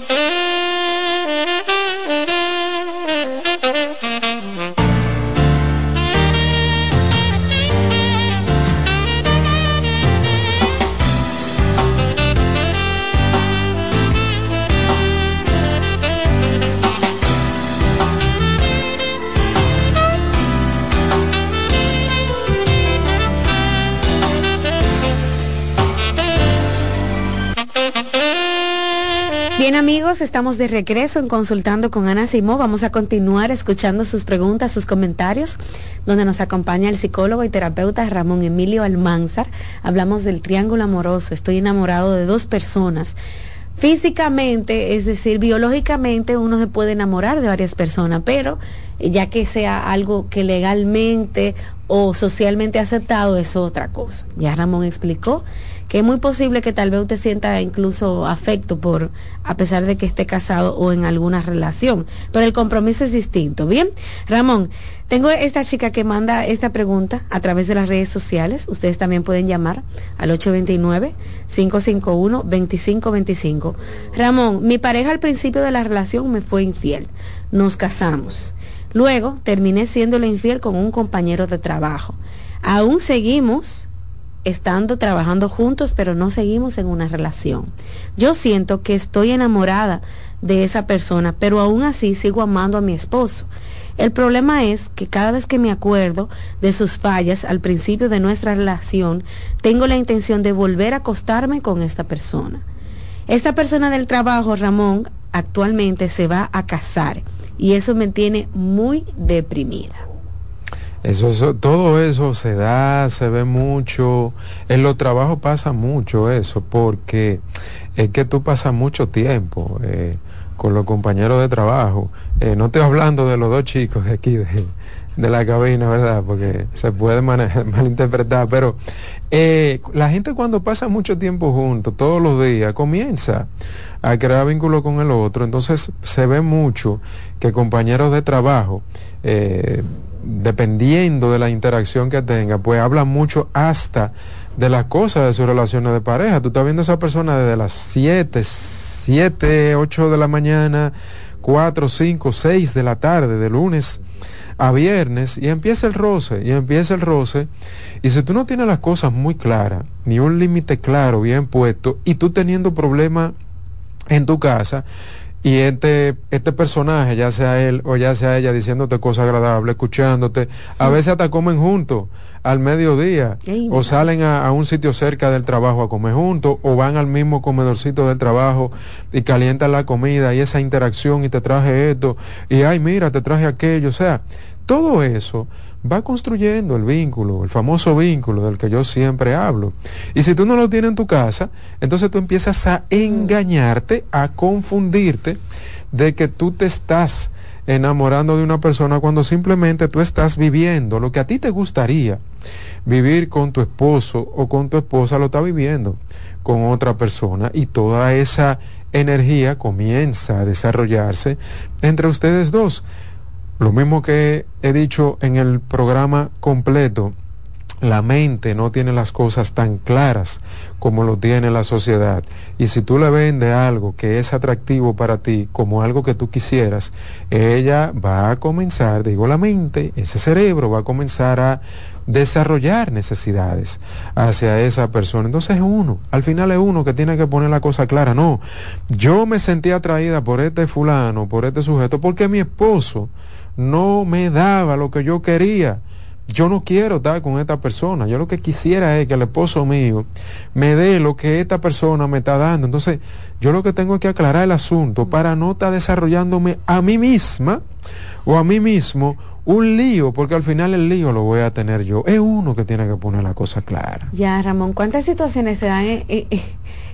Estamos de regreso en Consultando con Ana Simó. Vamos a continuar escuchando sus preguntas, sus comentarios, donde nos acompaña el psicólogo y terapeuta Ramón Emilio Almanzar. Hablamos del triángulo amoroso. Estoy enamorado de dos personas. Físicamente, es decir, biológicamente uno se puede enamorar de varias personas, pero ya que sea algo que legalmente o socialmente aceptado es otra cosa. Ya Ramón explicó que es muy posible que tal vez usted sienta incluso afecto por, a pesar de que esté casado o en alguna relación, pero el compromiso es distinto. Bien, Ramón, tengo esta chica que manda esta pregunta a través de las redes sociales. Ustedes también pueden llamar al 829-551-2525. Ramón, mi pareja al principio de la relación me fue infiel. Nos casamos. Luego terminé siéndole infiel con un compañero de trabajo. Aún seguimos estando trabajando juntos, pero no seguimos en una relación. Yo siento que estoy enamorada de esa persona, pero aún así sigo amando a mi esposo. El problema es que cada vez que me acuerdo de sus fallas al principio de nuestra relación, tengo la intención de volver a acostarme con esta persona. Esta persona del trabajo, Ramón, actualmente se va a casar y eso me tiene muy deprimida. Eso, eso, todo eso se da, se ve mucho. En los trabajos pasa mucho eso, porque es que tú pasas mucho tiempo. Eh, con los compañeros de trabajo. Eh, no estoy hablando de los dos chicos de aquí, de, la cabina, ¿verdad? Porque se puede malinterpretar, pero eh, la gente cuando pasa mucho tiempo juntos, todos los días, comienza a crear vínculo con el otro, entonces se ve mucho que compañeros de trabajo, eh, dependiendo de la interacción que tenga, pues hablan mucho hasta de las cosas de sus relaciones de pareja. Tú estás viendo a esa persona desde las 7, 7, 8 de la mañana, 4, 5, 6 de la tarde, de lunes a viernes, y empieza el roce, y empieza el roce, y si tú no tienes las cosas muy claras, ni un límite claro, bien puesto, y tú teniendo problemas en tu casa, y este, este personaje, ya sea él o ya sea ella, diciéndote cosas agradables, escuchándote, a veces hasta comen juntos al mediodía, o salen a, un sitio cerca del trabajo a comer juntos, o van al mismo comedorcito del trabajo y calientan la comida y esa interacción y te traje esto, y ay, mira, te traje aquello, o sea, todo eso va construyendo el vínculo, el famoso vínculo del que yo siempre hablo. Y si tú no lo tienes en tu casa, entonces tú empiezas a engañarte, a confundirte de que tú te estás enamorando de una persona cuando simplemente tú estás viviendo lo que a ti te gustaría vivir con tu esposo o con tu esposa, lo está viviendo con otra persona y toda esa energía comienza a desarrollarse entre ustedes dos. Lo mismo que he dicho en el programa completo, la mente no tiene las cosas tan claras como lo tiene la sociedad. Y si tú le vendes algo que es atractivo para ti como algo que tú quisieras, ella va a comenzar, digo la mente, ese cerebro va a comenzar a desarrollar necesidades hacia esa persona. Entonces es uno, al final es uno que tiene que poner la cosa clara. No, yo me sentí atraída por este fulano, por este sujeto, porque mi esposo no me daba lo que yo quería. Yo no quiero estar con esta persona. Yo lo que quisiera es que el esposo mío me dé lo que esta persona me está dando. Entonces, yo lo que tengo que aclarar el asunto para no estar desarrollándome a mí misma o a mí mismo un lío, porque al final el lío lo voy a tener yo. Es uno que tiene que poner la cosa clara. Ya, Ramón, ¿cuántas situaciones se dan en,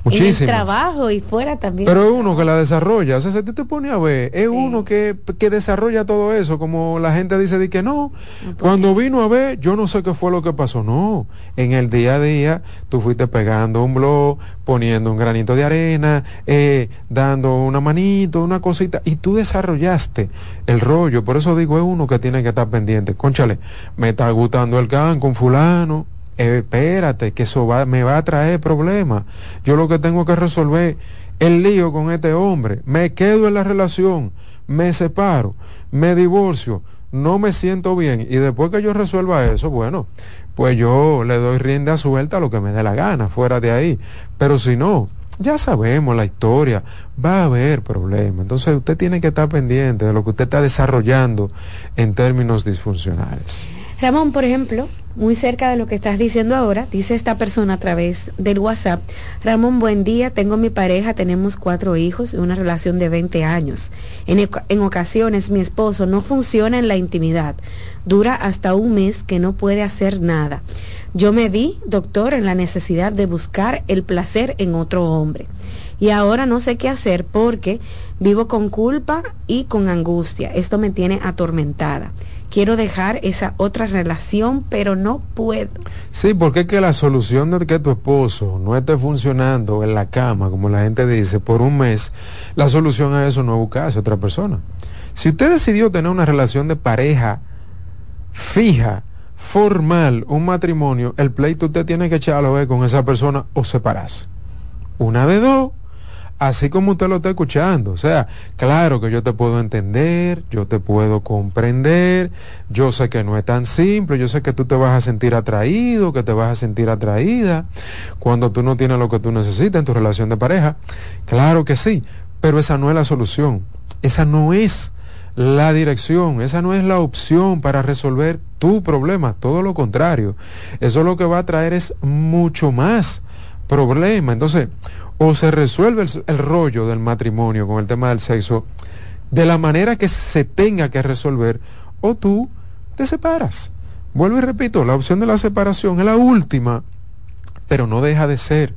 el trabajo y fuera también. Pero es uno que la desarrolla. O sea, si te pone a ver, es uno que, que, desarrolla todo eso. Como la gente dice de que no, cuando vino a ver, yo no sé qué fue lo que pasó. No, en el día a día, tú fuiste pegando un blog, poniendo un granito de arena, eh, dando una manito, una cosita, y tú desarrollaste el rollo. Por eso digo, es uno que tiene que estar pendiente. Conchale, me está gustando el can con fulano espérate, que eso va, me va a traer problemas. Yo lo que tengo que resolver el lío con este hombre. Me quedo en la relación, me separo, me divorcio, no me siento bien. Y después que yo resuelva eso, bueno, pues yo le doy rienda suelta a lo que me dé la gana, fuera de ahí. Pero si no, ya sabemos la historia, va a haber problemas. Entonces usted tiene que estar pendiente de lo que usted está desarrollando en términos disfuncionales. Ramón, por ejemplo, muy cerca de lo que estás diciendo ahora, dice esta persona a través del WhatsApp, Ramón, buen día, tengo mi pareja, tenemos cuatro hijos y una relación de 20 años. En, en ocasiones mi esposo no funciona en la intimidad, dura hasta un mes que no puede hacer nada. Yo me vi, doctor, en la necesidad de buscar el placer en otro hombre. Y ahora no sé qué hacer porque vivo con culpa y con angustia. Esto me tiene atormentada quiero dejar esa otra relación, pero no puedo. Sí, porque es que la solución de que tu esposo no esté funcionando en la cama, como la gente dice, por un mes, la solución a eso no es buscarse otra persona. Si usted decidió tener una relación de pareja fija, formal, un matrimonio, el pleito usted tiene que echarlo ver con esa persona o separarse. Una de dos, así como usted lo está escuchando. O sea, claro que yo te puedo entender, yo te puedo comprender, yo sé que no es tan simple, yo sé que tú te vas a sentir atraído, que te vas a sentir atraída cuando tú no tienes lo que tú necesitas en tu relación de pareja. Claro que sí, pero esa no es la solución, esa no es la dirección, esa no es la opción para resolver tu problema, todo lo contrario, eso lo que va a traer es mucho más problema. Entonces, o se resuelve el, rollo del matrimonio con el tema del sexo de la manera que se tenga que resolver, o tú te separas. Vuelvo y repito, la opción de la separación es la última, pero no deja de ser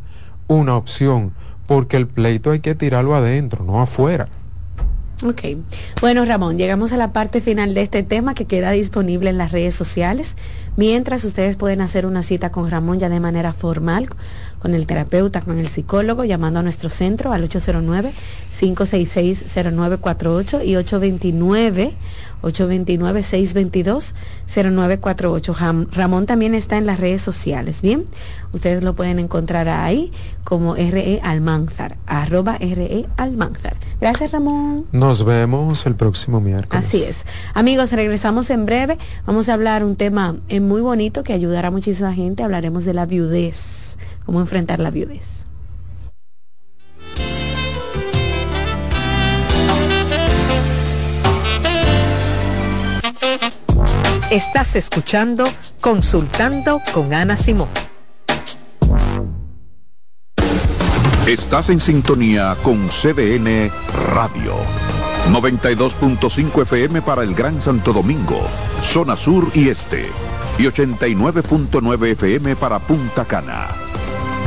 una opción, porque el pleito hay que tirarlo adentro, no afuera. Ok. Bueno, Ramón, llegamos a la parte final de este tema que queda disponible en las redes sociales. Mientras ustedes pueden hacer una cita con Ramón ya de manera formal con el terapeuta, con el psicólogo, llamando a nuestro centro al 809-566-0948 y 829. 829-622-0948. Ramón también está en las redes sociales, ¿bien? Ustedes lo pueden encontrar ahí como RE Almanzar, arroba RE Almanzar. Gracias, Ramón. Nos vemos el próximo miércoles. Así es. Amigos, regresamos en breve. Vamos a hablar un tema eh, muy bonito que ayudará a muchísima gente. Hablaremos de la viudez cómo enfrentar la viudez. Estás escuchando Consultando con Ana Simón. Estás en sintonía con CDN Radio. 92.5 FM para el Gran Santo Domingo, zona sur y este. Y 89.9 FM para Punta Cana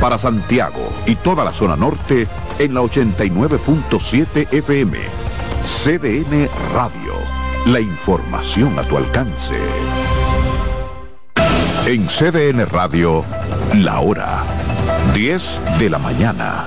para Santiago y toda la zona norte en la 89.7 FM. CDN Radio. La información a tu alcance. En CDN Radio, la hora 10 de la mañana.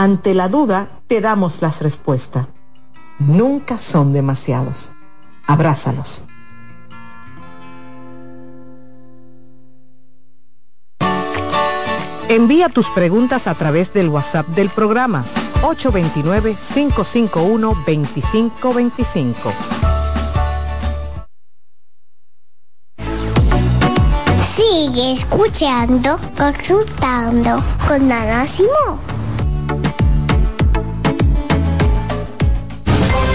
Ante la duda, te damos las respuestas. Nunca son demasiados. Abrázalos. Envía tus preguntas a través del WhatsApp del programa 829-551-2525. Sigue escuchando, consultando con Ana Simón.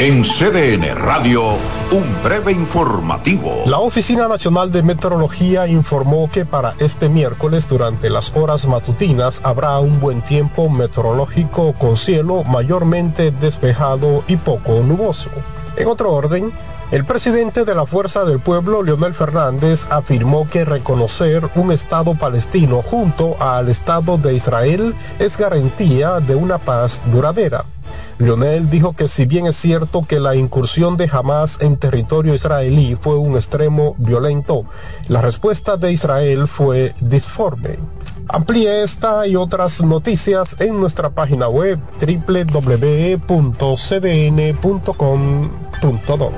En CDN Radio, un breve informativo. La Oficina Nacional de Meteorología informó que para este miércoles durante las horas matutinas habrá un buen tiempo meteorológico con cielo mayormente despejado y poco nuboso. En otro orden, El presidente de la Fuerza del Pueblo, Leonel Fernández, afirmó que reconocer un Estado palestino junto al Estado de Israel es garantía de una paz duradera. Leonel dijo que si bien es cierto que la incursión de Hamas en territorio israelí fue un extremo violento, la respuesta de Israel fue disforme. Amplíe esta y otras noticias en nuestra página web www.cdn.com.do.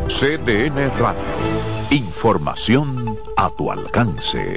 CDN Radio. Información a tu alcance.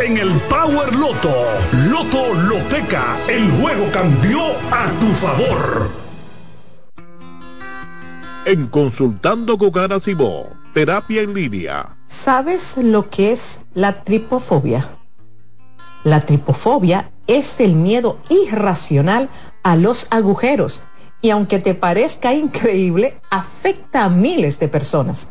en el Power Loto. Loto Loteca, el juego cambió a tu favor. En Consultando con Cibó, terapia en línea. ¿Sabes lo que es la tripofobia? La tripofobia es el miedo irracional a los agujeros y aunque te parezca increíble, afecta a miles de personas.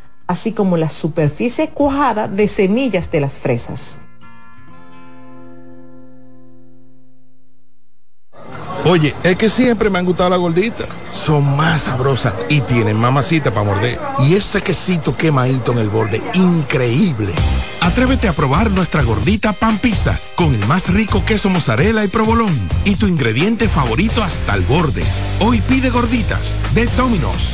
así como la superficie cuajada de semillas de las fresas. Oye, es que siempre me han gustado las gorditas. Son más sabrosas y tienen mamacita para morder. Y ese quesito quemadito en el borde, increíble. Atrévete a probar nuestra gordita pan pizza con el más rico queso mozzarella y provolón y tu ingrediente favorito hasta el borde. Hoy pide gorditas de Domino's.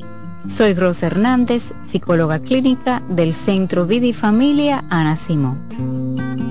Soy Rosa Hernández, psicóloga clínica del Centro Vida y Familia Ana Simón.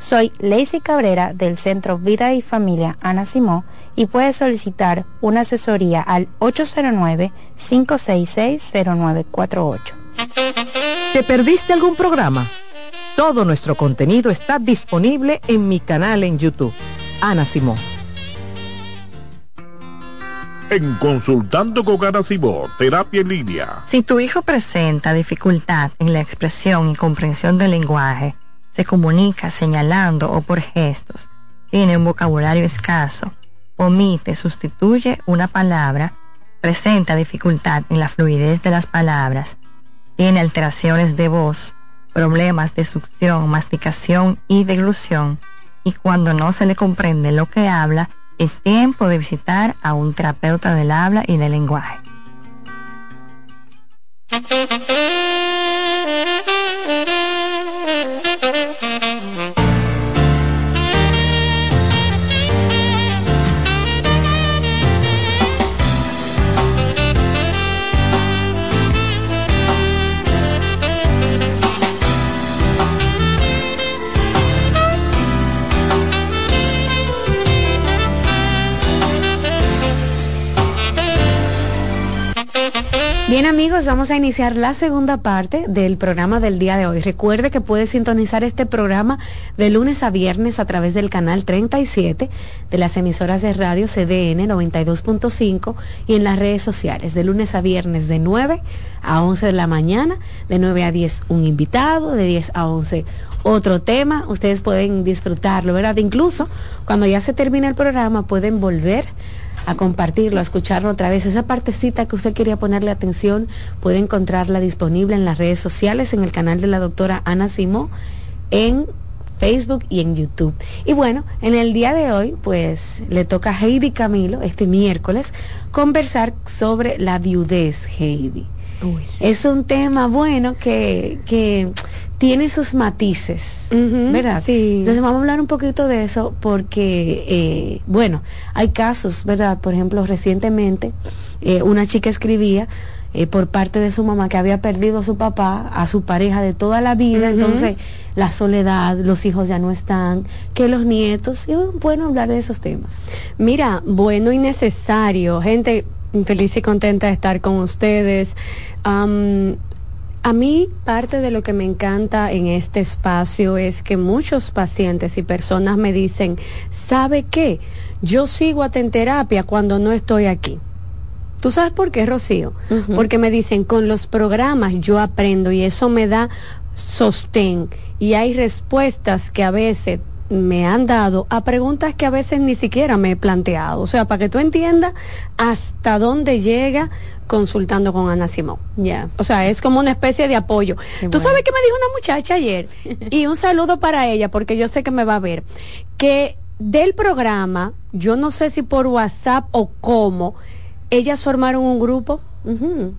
Soy Lacey Cabrera del Centro Vida y Familia Ana Simó y puedes solicitar una asesoría al 809-566-0948. ¿Te perdiste algún programa? Todo nuestro contenido está disponible en mi canal en YouTube. Ana Simón. En Consultando con Ana Simón, Terapia en Línea. Si tu hijo presenta dificultad en la expresión y comprensión del lenguaje, se comunica señalando o por gestos, tiene un vocabulario escaso, omite, sustituye una palabra, presenta dificultad en la fluidez de las palabras, tiene alteraciones de voz, problemas de succión, masticación y deglución, y cuando no se le comprende lo que habla, es tiempo de visitar a un terapeuta del habla y del lenguaje. Vamos a iniciar la segunda parte del programa del día de hoy. Recuerde que puede sintonizar este programa de lunes a viernes a través del canal 37 de las emisoras de radio CDN 92.5 y en las redes sociales de lunes a viernes de 9 a 11 de la mañana, de 9 a 10 un invitado, de 10 a 11 otro tema. Ustedes pueden disfrutarlo, ¿verdad? Incluso cuando ya se termina el programa pueden volver compartirlo, a escucharlo otra vez. Esa partecita que usted quería ponerle atención puede encontrarla disponible en las redes sociales, en el canal de la doctora Ana Simó, en Facebook y en YouTube. Y bueno, en el día de hoy, pues le toca a Heidi Camilo, este miércoles, conversar sobre la viudez, Heidi. Es un tema bueno que, que tiene sus matices, ¿verdad? Sí. Entonces vamos a hablar un poquito de eso porque, eh, bueno, hay casos, ¿verdad? Por ejemplo, recientemente eh, una chica escribía eh, por parte de su mamá que había perdido a su papá, a su pareja de toda la vida, entonces la soledad, los hijos ya no están, que los nietos, y bueno hablar de esos temas. Mira, bueno y necesario, gente feliz y contenta de estar con ustedes. A mí parte de lo que me encanta en este espacio es que muchos pacientes y personas me dicen, ¿sabe qué? Yo sigo a terapia cuando no estoy aquí. ¿Tú sabes por qué, Rocío? Porque me dicen, con los programas yo aprendo y eso me da sostén. Y hay respuestas que a veces me han dado a preguntas que a veces ni siquiera me he planteado. O sea, para que tú entiendas hasta dónde llega consultando con Ana Simón. Ya. O sea, es como una especie de apoyo. Tú sabes que me dijo una muchacha ayer, y un saludo para ella, porque yo sé que me va a ver, que del programa, yo no sé si por WhatsApp o cómo, ellas formaron un grupo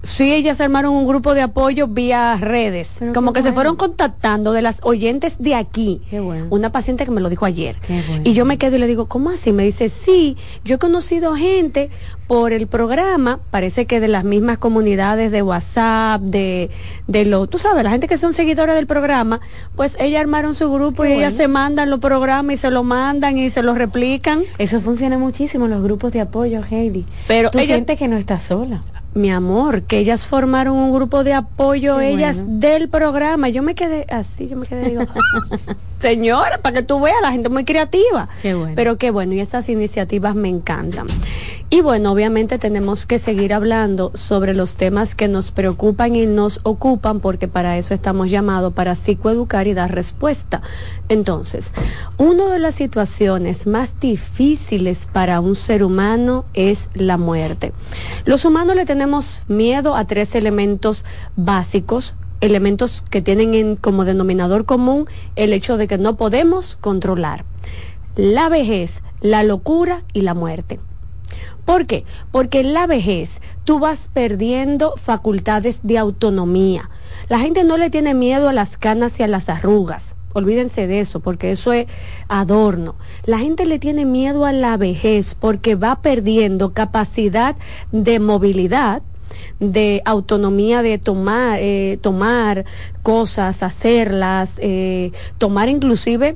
Sí, ellas armaron un grupo de apoyo vía redes, como que se fueron contactando de las oyentes de aquí. Una paciente que me lo dijo ayer. Y yo me quedo y le digo, ¿cómo así? Me dice, sí, yo he conocido gente por el programa, parece que de las mismas comunidades de WhatsApp, de, de lo, tú sabes, la gente que son seguidores del programa, pues ellas armaron su grupo y ellas se mandan los programas y se lo mandan y se lo replican. Eso funciona muchísimo los grupos de apoyo, Heidi. Pero tú sientes que no estás sola mi amor, que ellas formaron un grupo de apoyo, ellas del programa. Yo me quedé así, yo me quedé, digo, señora, para que tú veas, la gente muy creativa. Pero qué bueno, y esas iniciativas me encantan. Y bueno, obviamente tenemos que seguir hablando sobre los temas que nos preocupan y nos ocupan, porque para eso estamos llamados, para psicoeducar y dar respuesta. Entonces, una de las situaciones más difíciles para un ser humano es la muerte. Los humanos le tenemos miedo a tres elementos básicos elementos que tienen en, como denominador común el hecho de que no podemos controlar. La vejez, la locura y la muerte. ¿Por qué? Porque en la vejez tú vas perdiendo facultades de autonomía. La gente no le tiene miedo a las canas y a las arrugas. Olvídense de eso, porque eso es adorno. La gente le tiene miedo a la vejez porque va perdiendo capacidad de movilidad, de autonomía de tomar, eh, tomar cosas, hacerlas, eh, tomar inclusive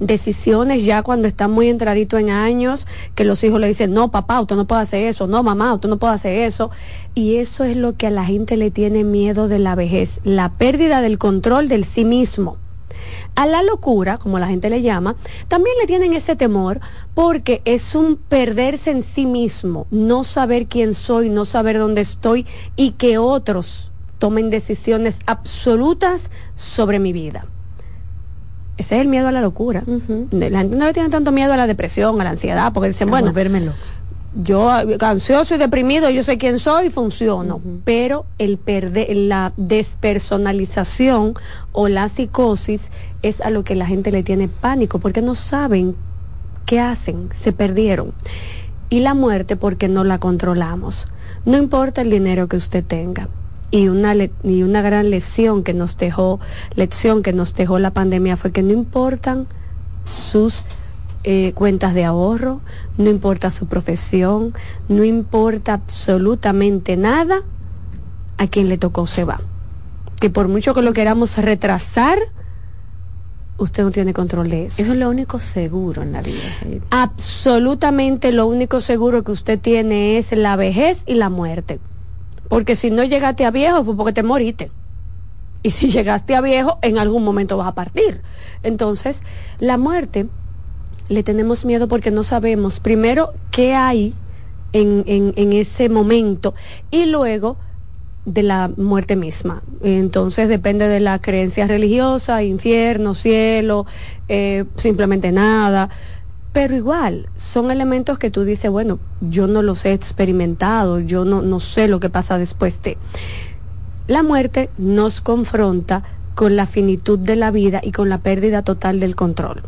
decisiones ya cuando está muy entradito en años, que los hijos le dicen, no, papá, usted no puede hacer eso, no, mamá, usted no puede hacer eso. Y eso es lo que a la gente le tiene miedo de la vejez, la pérdida del control del sí mismo. A la locura, como la gente le llama, también le tienen ese temor porque es un perderse en sí mismo, no saber quién soy, no saber dónde estoy y que otros tomen decisiones absolutas sobre mi vida. Ese es el miedo a la locura. La gente no le tiene tanto miedo a la depresión, a la ansiedad, porque dicen, bueno, yo ansioso y deprimido, yo sé quién soy, funciono. Pero el perder, la despersonalización o la psicosis es a lo que la gente le tiene pánico, porque no saben qué hacen, se perdieron. Y la muerte porque no la controlamos. No importa el dinero que usted tenga, y una, y una gran lección que nos dejó, lección que nos dejó la pandemia fue que no importan sus eh, cuentas de ahorro, no importa su profesión, no importa absolutamente nada, a quien le tocó se va. Que por mucho que lo queramos retrasar, usted no tiene control de eso. Eso es lo único seguro en la vida. Absolutamente lo único seguro que usted tiene es la vejez y la muerte. Porque si no llegaste a viejo fue porque te moriste. Y si llegaste a viejo, en algún momento vas a partir. Entonces, la muerte le tenemos miedo porque no sabemos primero qué hay en, en, ese momento y luego de la muerte misma. Entonces depende de la creencia religiosa, infierno, cielo, eh, simplemente nada. Pero igual, son elementos que tú dices, bueno, yo no los he experimentado, yo no, no sé lo que pasa después de. La muerte nos confronta con la finitud de la vida y con la pérdida total del control.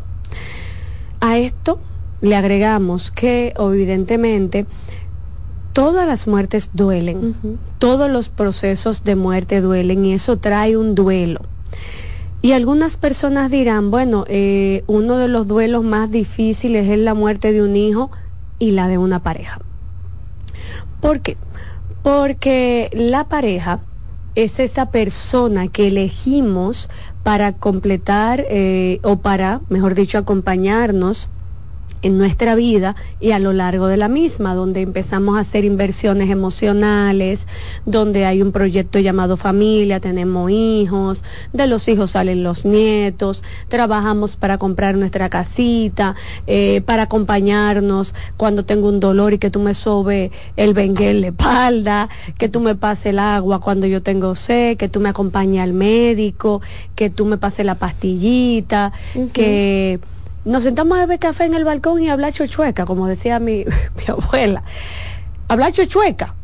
A esto le agregamos que, evidentemente, todas las muertes duelen, todos los procesos de muerte duelen y eso trae un duelo. Y algunas personas dirán, bueno, eh, uno de los duelos más difíciles es la muerte de un hijo y la de una pareja. ¿Por qué? Porque la pareja es esa persona que elegimos para completar eh, o para, mejor dicho, acompañarnos en nuestra vida y a lo largo de la misma, donde empezamos a hacer inversiones emocionales, donde hay un proyecto llamado familia, tenemos hijos, de los hijos salen los nietos, trabajamos para comprar nuestra casita, eh, para acompañarnos cuando tengo un dolor y que tú me sobe el benguel de espalda, que tú me pases el agua cuando yo tengo sed, que tú me acompañes al médico, que tú me pases la pastillita, que nos sentamos a beber café en el balcón y hablar chochueca, como decía mi, mi abuela. Hablar chochueca.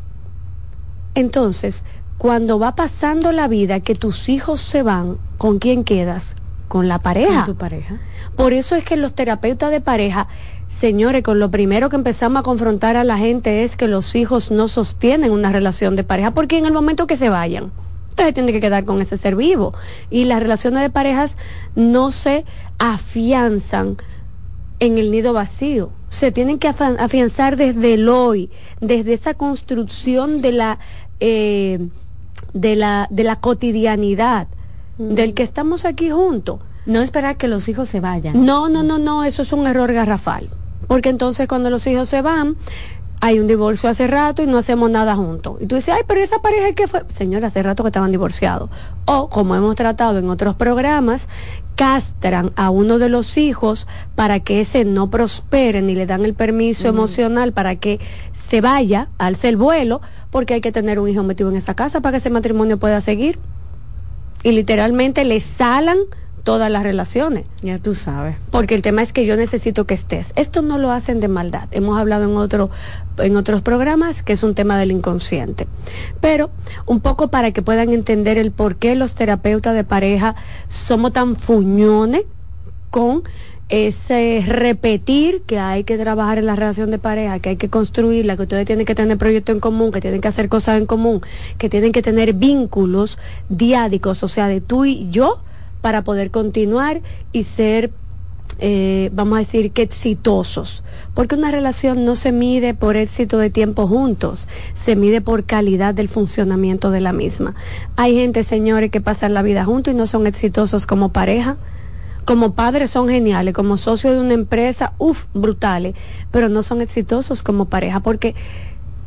Entonces, cuando va pasando la vida, que tus hijos se van, ¿con quién quedas? Con la pareja. Con tu pareja. Por eso es que los terapeutas de pareja, señores, con lo primero que empezamos a confrontar a la gente es que los hijos no sostienen una relación de pareja, porque en el momento que se vayan, usted tiene que quedar con ese ser vivo. Y las relaciones de parejas no se afianzan en el nido vacío. Se tienen que afianzar desde el hoy, desde esa construcción de la, eh, de la, de la cotidianidad, mm. del que estamos aquí juntos. No esperar que los hijos se vayan. No, no, no, no, eso es un error garrafal. Porque entonces cuando los hijos se van, hay un divorcio hace rato y no hacemos nada juntos. Y tú dices, ay, pero esa pareja que fue, señora, hace rato que estaban divorciados. O, como hemos tratado en otros programas, castran a uno de los hijos para que ese no prospere ni le dan el permiso emocional para que se vaya, alce el vuelo, porque hay que tener un hijo metido en esa casa para que ese matrimonio pueda seguir. Y literalmente le salan todas las relaciones. Ya tú sabes. Porque el tema es que yo necesito que estés. Esto no lo hacen de maldad. Hemos hablado en otro en otros programas que es un tema del inconsciente. Pero un poco para que puedan entender el por qué los terapeutas de pareja somos tan fuñones con ese repetir que hay que trabajar en la relación de pareja, que hay que construirla, que ustedes tienen que tener proyectos en común, que tienen que hacer cosas en común, que tienen que tener vínculos diádicos, o sea, de tú y yo, para poder continuar y ser eh, vamos a decir que exitosos, porque una relación no se mide por éxito de tiempo juntos, se mide por calidad del funcionamiento de la misma. Hay gente, señores, que pasan la vida juntos y no son exitosos como pareja, como padres son geniales, como socios de una empresa, uff, brutales, pero no son exitosos como pareja, porque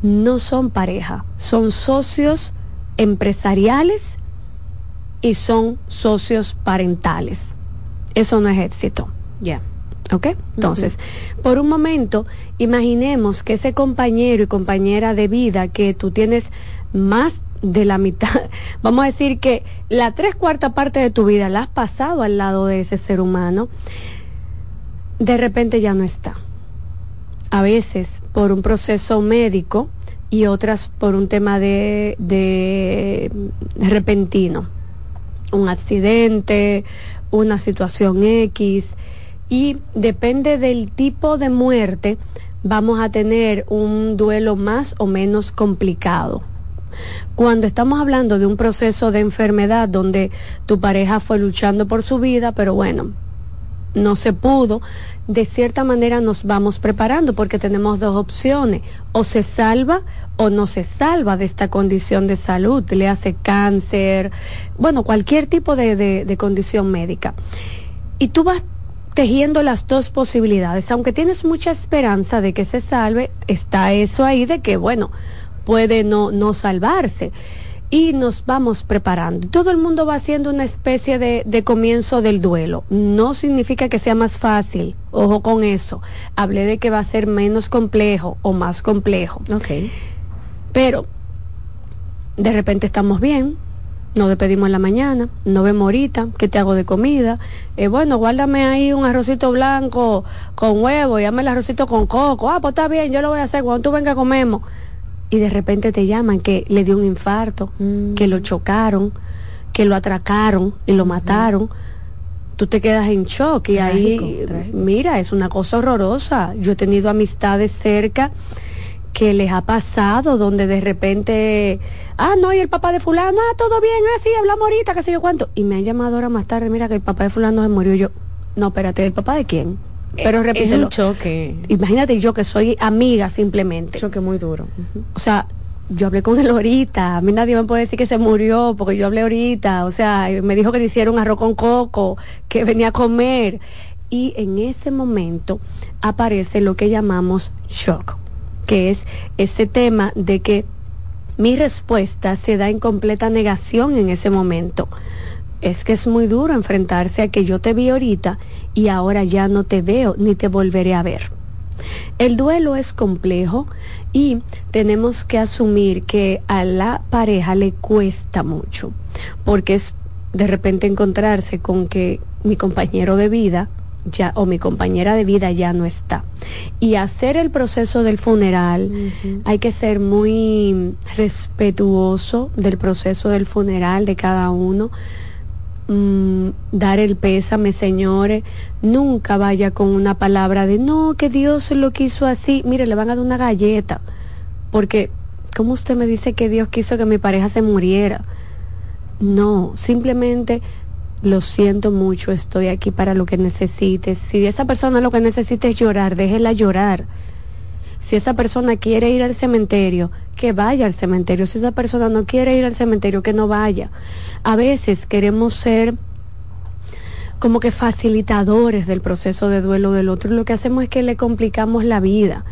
no son pareja, son socios empresariales y son socios parentales. Eso no es éxito. Ya. ¿Ok? Entonces, por un momento, imaginemos que ese compañero y compañera de vida que tú tienes más de la mitad, vamos a decir que la tres cuarta parte de tu vida la has pasado al lado de ese ser humano, de repente ya no está. A veces por un proceso médico y otras por un tema de, de repentino, un accidente, una situación X y depende del tipo de muerte, vamos a tener un duelo más o menos complicado. Cuando estamos hablando de un proceso de enfermedad donde tu pareja fue luchando por su vida, pero bueno, no se pudo, de cierta manera nos vamos preparando porque tenemos dos opciones, o se salva o no se salva de esta condición de salud, le hace cáncer, bueno, cualquier tipo de, de condición médica. Y tú vas tejiendo las dos posibilidades. Aunque tienes mucha esperanza de que se salve, está eso ahí de que, bueno, puede no, no salvarse. Y nos vamos preparando. Todo el mundo va haciendo una especie de, de comienzo del duelo. No significa que sea más fácil. Ojo con eso. Hablé de que va a ser menos complejo o más complejo. Ok. Pero de repente estamos bien, nos despedimos en la mañana, nos vemos ahorita, ¿qué te hago de comida? Eh, bueno, guárdame ahí un arrocito blanco con huevo y hazme el arrocito con coco. Ah, pues está bien, yo lo voy a hacer, cuando tú vengas comemos. Y de repente te llaman que le dio un infarto, que lo chocaron, que lo atracaron y lo mataron. Tú te quedas en shock y ahí, mira, es una cosa horrorosa. Yo he tenido amistades cerca que les ha pasado donde de repente, ah, no, y el papá de fulano, ah, todo bien, ah, sí, hablamos ahorita, qué sé yo cuánto. Y me han llamado ahora más tarde, mira que el papá de fulano se murió. yo, no, espérate, ¿el papá de quién? Eh, Pero repítelo. Es un choque. Imagínate yo que soy amiga simplemente. Choque muy duro. O sea, yo hablé con él ahorita, a mí nadie me puede decir que se murió porque yo hablé ahorita, o sea, me dijo que le hicieron arroz con coco, que venía a comer. Y en ese momento aparece lo que llamamos shock que es ese tema de que mi respuesta se da en completa negación en ese momento. Es que es muy duro enfrentarse a que yo te vi ahorita y ahora ya no te veo ni te volveré a ver. El duelo es complejo y tenemos que asumir que a la pareja le cuesta mucho, porque es de repente encontrarse con que mi compañero de vida ya o mi compañera de vida ya no está. Y hacer el proceso del funeral, hay que ser muy respetuoso del proceso del funeral de cada uno. Mm, dar el pésame, señores, nunca vaya con una palabra de no, que Dios lo quiso así. Mire, le van a dar una galleta, porque, ¿cómo usted me dice que Dios quiso que mi pareja se muriera? No, simplemente lo siento mucho, estoy aquí para lo que necesites. Si esa persona lo que necesita es llorar, déjela llorar. Si esa persona quiere ir al cementerio, que vaya al cementerio. Si esa persona no quiere ir al cementerio, que no vaya. A veces queremos ser como que facilitadores del proceso de duelo del otro. Lo que hacemos es que le complicamos la vida.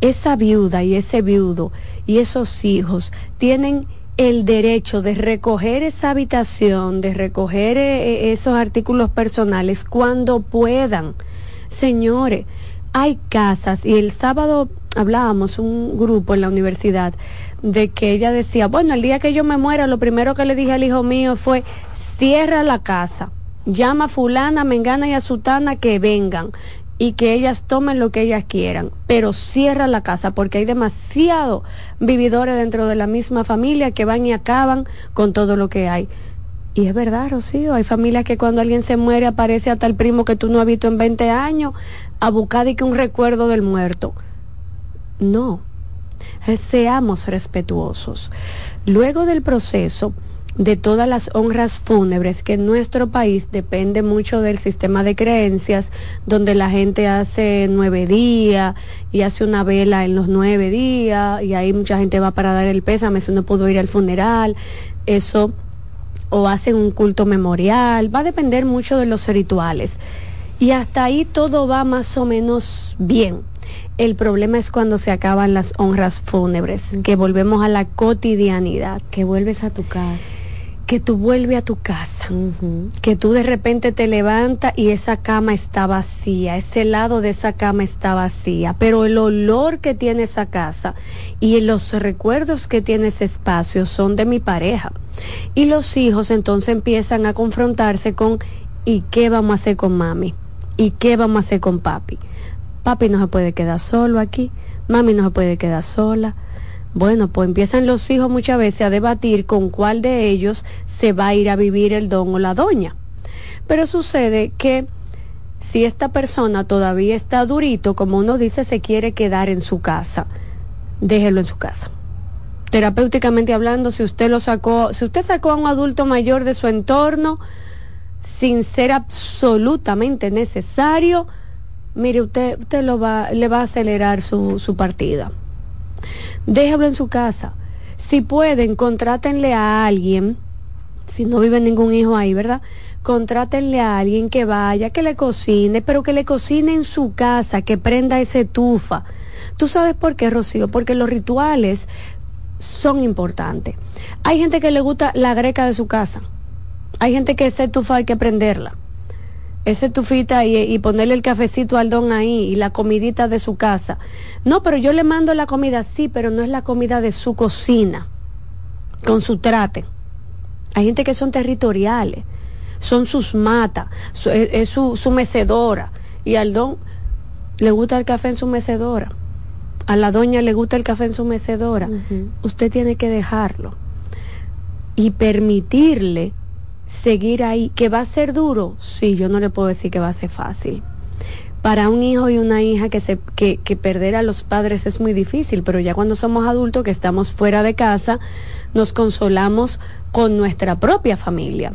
Esa viuda y ese viudo y esos hijos tienen el derecho de recoger esa habitación, de recoger eh, eh, esos artículos personales cuando puedan. Señores, hay casas y el sábado hablábamos un grupo en la universidad de que ella decía, bueno, el día que yo me muera, lo primero que le dije al hijo mío fue, cierra la casa, llama a fulana, mengana y a sutana que vengan y que ellas tomen lo que ellas quieran, pero cierra la casa porque hay demasiado vividores dentro de la misma familia que van y acaban con todo lo que hay. Y es verdad, Rocío, hay familias que cuando alguien se muere aparece hasta el primo que tú no has visto en 20 años a buscar y que un recuerdo del muerto. No, seamos respetuosos. Luego del proceso de todas las honras fúnebres, que en nuestro país depende mucho del sistema de creencias, donde la gente hace nueve días y hace una vela en los nueve días, y ahí mucha gente va para dar el pésame si no pudo ir al funeral. Eso o hacen un culto memorial, va a depender mucho de los rituales. Y hasta ahí todo va más o menos bien. El problema es cuando se acaban las honras fúnebres, que volvemos a la cotidianidad. Que vuelves a tu casa que tú vuelves a tu casa, que tú de repente te levantas y esa cama está vacía, ese lado de esa cama está vacía, pero el olor que tiene esa casa y los recuerdos que tiene ese espacio son de mi pareja. Y los hijos entonces empiezan a confrontarse con ¿y qué vamos a hacer con mami? ¿Y qué vamos a hacer con papi? Papi no se puede quedar solo aquí, mami no se puede quedar sola bueno, pues empiezan los hijos muchas veces a debatir con cuál de ellos se va a ir a vivir el don o la doña. Pero sucede que si esta persona todavía está durito, como uno dice, se quiere quedar en su casa, déjelo en su casa. Terapéuticamente hablando, si usted lo sacó, si usted sacó a un adulto mayor de su entorno sin ser absolutamente necesario, mire, usted, usted lo va, le va a acelerar su, su partida déjalo en su casa. Si pueden, contrátenle a alguien, si no vive ningún hijo ahí, ¿verdad? Contrátenle a alguien que vaya, que le cocine, pero que le cocine en su casa, que prenda esa tufa. ¿Tú sabes por qué, Rocío? Porque los rituales son importantes. Hay gente que le gusta la greca de su casa. Hay gente que esa tufa hay que prenderla ese tufita y, y, ponerle el cafecito al don ahí y la comidita de su casa. No, pero yo le mando la comida, sí, pero no es la comida de su cocina, con su trate. Hay gente que son territoriales, son sus matas, es, su, su, mecedora. Y al don le gusta el café en su mecedora. A la doña le gusta el café en su mecedora. Usted tiene que dejarlo y permitirle seguir ahí, que va a ser duro, sí, yo no le puedo decir que va a ser fácil. Para un hijo y una hija que, se, que, que perder a los padres es muy difícil, pero ya cuando somos adultos, que estamos fuera de casa, nos consolamos con nuestra propia familia.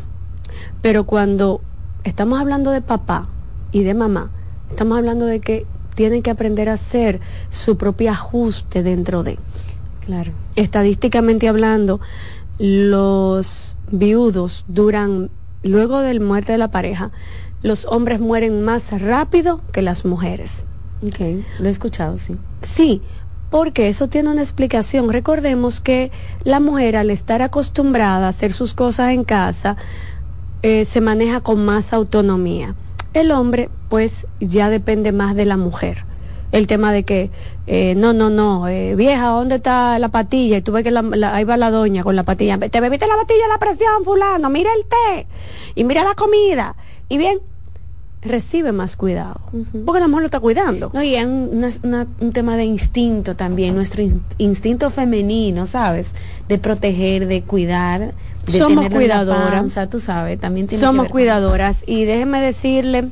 Pero cuando estamos hablando de papá y de mamá, estamos hablando de que tienen que aprender a hacer su propio ajuste dentro de. Claro. Estadísticamente hablando, los viudos duran, luego del muerte de la pareja, los hombres mueren más rápido que las mujeres. Ok, lo he escuchado, sí. Sí, porque eso tiene una explicación. Recordemos que la mujer al estar acostumbrada a hacer sus cosas en casa, eh, se maneja con más autonomía. El hombre, pues, ya depende más de la mujer el tema de que, eh, no, no, no, eh, vieja, ¿dónde está la patilla? Y tú ves que la, ahí va la doña con la patilla. Te bebiste la patilla la presión, fulano, mira el té y mira la comida. Y bien, recibe más cuidado, porque la mujer lo está cuidando. No, y es un, tema de instinto también, nuestro instinto femenino, ¿sabes? De proteger, de cuidar. De Somos cuidadoras. tú sabes, también Somos cuidadoras. Y déjeme decirle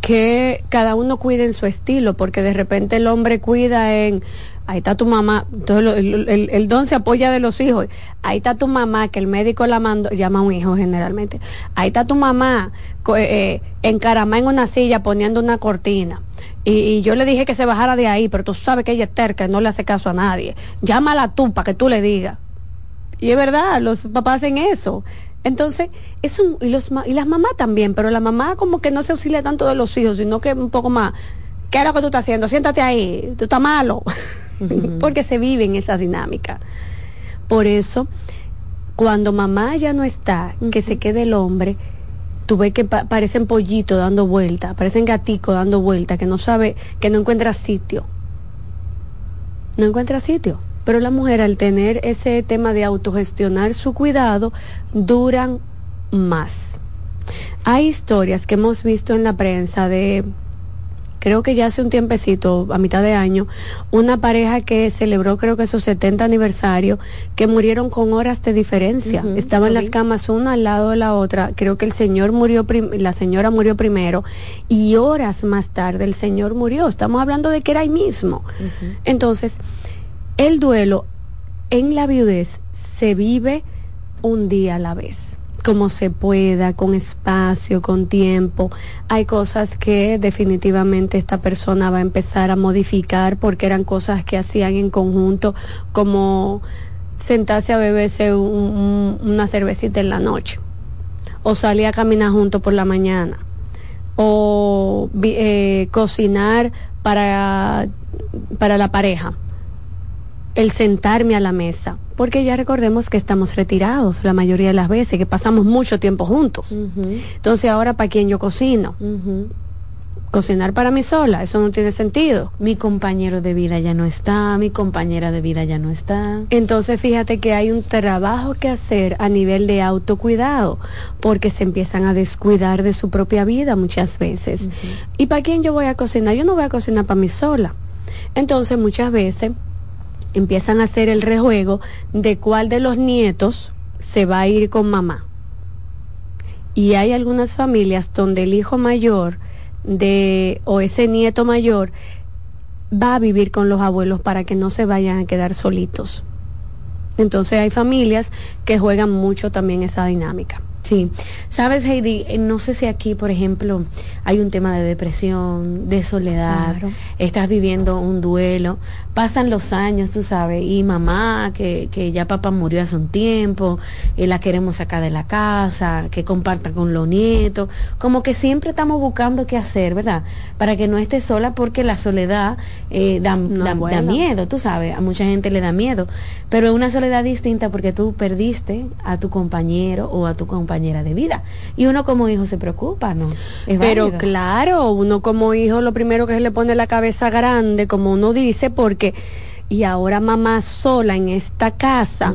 que cada uno cuide en su estilo, porque de repente el hombre cuida en, ahí está tu mamá, entonces el, don se apoya de los hijos, ahí está tu mamá, que el médico la mandó, llama a un hijo generalmente, ahí está tu mamá eh, encaramada en una silla poniendo una cortina. Y, yo le dije que se bajara de ahí, pero tú sabes que ella es terca, no le hace caso a nadie. Llámala tú para que tú le digas. Y es verdad, los papás hacen eso. Entonces, es un, y, los, y las mamás también, pero la mamá como que no se auxilia tanto de los hijos, sino que un poco más, ¿qué es lo que tú estás haciendo? Siéntate ahí, tú estás malo, porque se vive en esa dinámica. Por eso, cuando mamá ya no está, que se quede el hombre, tú ves que parecen pollitos dando vuelta, parecen gaticos dando vuelta, que no sabe, que no encuentra sitio. No encuentra sitio. Pero la mujer al tener ese tema de autogestionar su cuidado, duran más. Hay historias que hemos visto en la prensa de creo que ya hace un tiempecito, a mitad de año, una pareja que celebró creo que su 70 aniversario, que murieron con horas de diferencia. Estaban las camas una al lado de la otra. Creo que el señor murió, la señora murió primero y horas más tarde el señor murió. Estamos hablando de que era ahí mismo. Entonces, el duelo en la viudez se vive un día a la vez como se pueda, con espacio, con tiempo. Hay cosas que definitivamente esta persona va a empezar a modificar porque eran cosas que hacían en conjunto, como sentarse a beberse una cervecita en la noche, o salir a caminar junto por la mañana, o eh, cocinar para, para la pareja el sentarme a la mesa, porque ya recordemos que estamos retirados la mayoría de las veces, que pasamos mucho tiempo juntos. Entonces ahora, ¿para quién yo cocino? Cocinar para mí sola, eso no tiene sentido. Mi compañero de vida ya no está, mi compañera de vida ya no está. Entonces fíjate que hay un trabajo que hacer a nivel de autocuidado, porque se empiezan a descuidar de su propia vida muchas veces. ¿Y para quién yo voy a cocinar? Yo no voy a cocinar para mí sola. Entonces muchas veces empiezan a hacer el rejuego de cuál de los nietos se va a ir con mamá. Y hay algunas familias donde el hijo mayor de o ese nieto mayor va a vivir con los abuelos para que no se vayan a quedar solitos. Entonces hay familias que juegan mucho también esa dinámica. Sí, sabes Heidi, eh, no sé si aquí, por ejemplo, hay un tema de depresión, de soledad, estás viviendo un duelo, pasan los años, tú sabes, y mamá, que, que ya papá murió hace un tiempo, y la queremos sacar de la casa, que comparta con los nietos, como que siempre estamos buscando qué hacer, ¿verdad? Para que no esté sola, porque la soledad eh, da, da miedo, tú sabes, a mucha gente le da miedo, pero es una soledad distinta porque tú perdiste a tu compañero o a tu compañera de vida. Y uno como hijo se preocupa, ¿no? Pero claro, uno como hijo lo primero que se le pone la cabeza grande, como uno dice, porque y ahora mamá sola en esta casa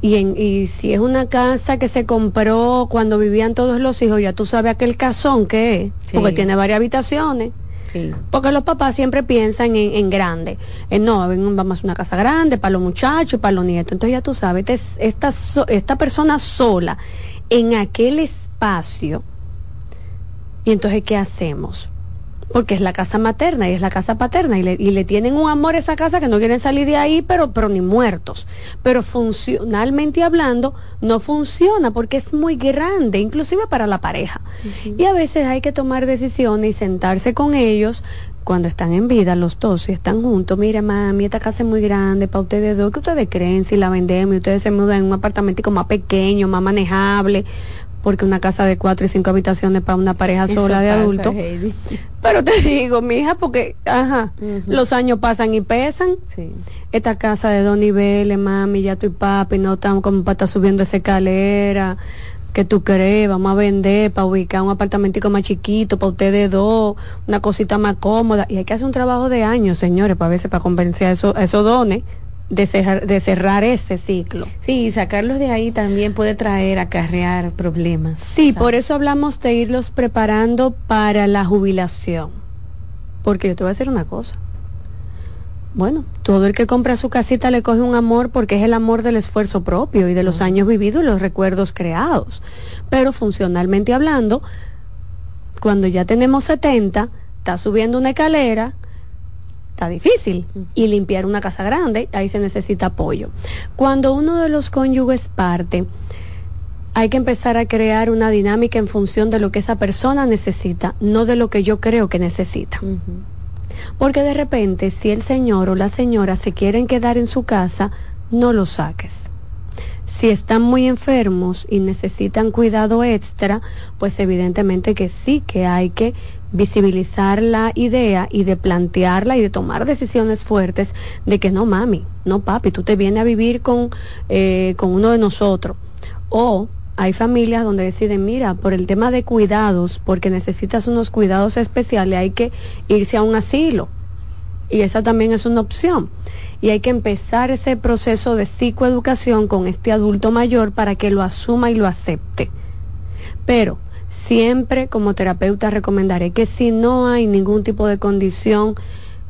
y, en, y si es una casa que se compró cuando vivían todos los hijos, ya tú sabes aquel casón que es, porque tiene varias habitaciones. Porque los papás siempre piensan en, grande. En, no, vamos a una casa grande para los muchachos, para los nietos. Entonces ya tú sabes, esta, esta persona sola en aquel espacio. Y entonces, ¿qué hacemos? Porque es la casa materna y es la casa paterna y le, y le tienen un amor a esa casa que no quieren salir de ahí, pero, pero ni muertos. Pero funcionalmente hablando, no funciona porque es muy grande, inclusive para la pareja. Y a veces hay que tomar decisiones y sentarse con ellos, cuando están en vida los dos, si están juntos, mire mami, esta casa es muy grande para ustedes dos, ¿qué ustedes creen si la vendemos y ustedes se mudan en un apartamento más pequeño, más manejable? Porque una casa de cuatro y cinco habitaciones para una pareja sola de adultos. Pero te digo, mija, porque, ajá, los años pasan y pesan. Esta casa de dos niveles, mami, ya tu y papi, no estamos como para estar subiendo esa escalera que tú crees, vamos a vender para ubicar un apartamentico más chiquito, para ustedes dos, una cosita más cómoda. Y hay que hacer un trabajo de años, señores, para veces para convencer a, eso, a esos dones. De cerrar, de cerrar ese ciclo. Sí, y sacarlos de ahí también puede traer, acarrear problemas. Sí, por eso hablamos de irlos preparando para la jubilación. Porque yo te voy a decir una cosa bueno, todo el que compra su casita le coge un amor porque es el amor del esfuerzo propio y de los años vividos y los recuerdos creados. Pero funcionalmente hablando, cuando ya tenemos 70, está subiendo una escalera, está difícil. Y limpiar una casa grande, ahí se necesita apoyo. Cuando uno de los cónyuges parte, hay que empezar a crear una dinámica en función de lo que esa persona necesita, no de lo que yo creo que necesita. Porque de repente, si el señor o la señora se quieren quedar en su casa, no los saques. Si están muy enfermos y necesitan cuidado extra, pues evidentemente que sí que hay que visibilizar la idea y de plantearla y de tomar decisiones fuertes de que no mami, no papi, tú te vienes a vivir con, eh, con uno de nosotros. O hay familias donde deciden, mira, por el tema de cuidados, porque necesitas unos cuidados especiales, hay que irse a un asilo. Y esa también es una opción. Y hay que empezar ese proceso de psicoeducación con este adulto mayor para que lo asuma y lo acepte. Pero siempre como terapeuta recomendaré que si no hay ningún tipo de condición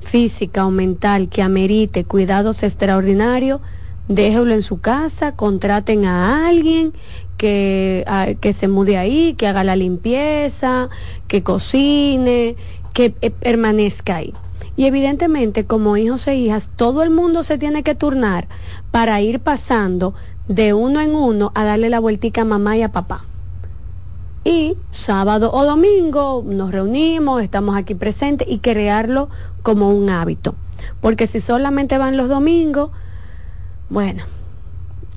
física o mental que amerite cuidados extraordinarios, déjelo en su casa, contraten a alguien que, que se mude ahí, que haga la limpieza, que cocine, que eh, permanezca ahí. Y evidentemente, como hijos e hijas, todo el mundo se tiene que turnar para ir pasando de uno en uno a darle la vueltica a mamá y a papá. Y sábado o domingo nos reunimos, estamos aquí presentes y crearlo como un hábito. Porque si solamente van los domingos, bueno,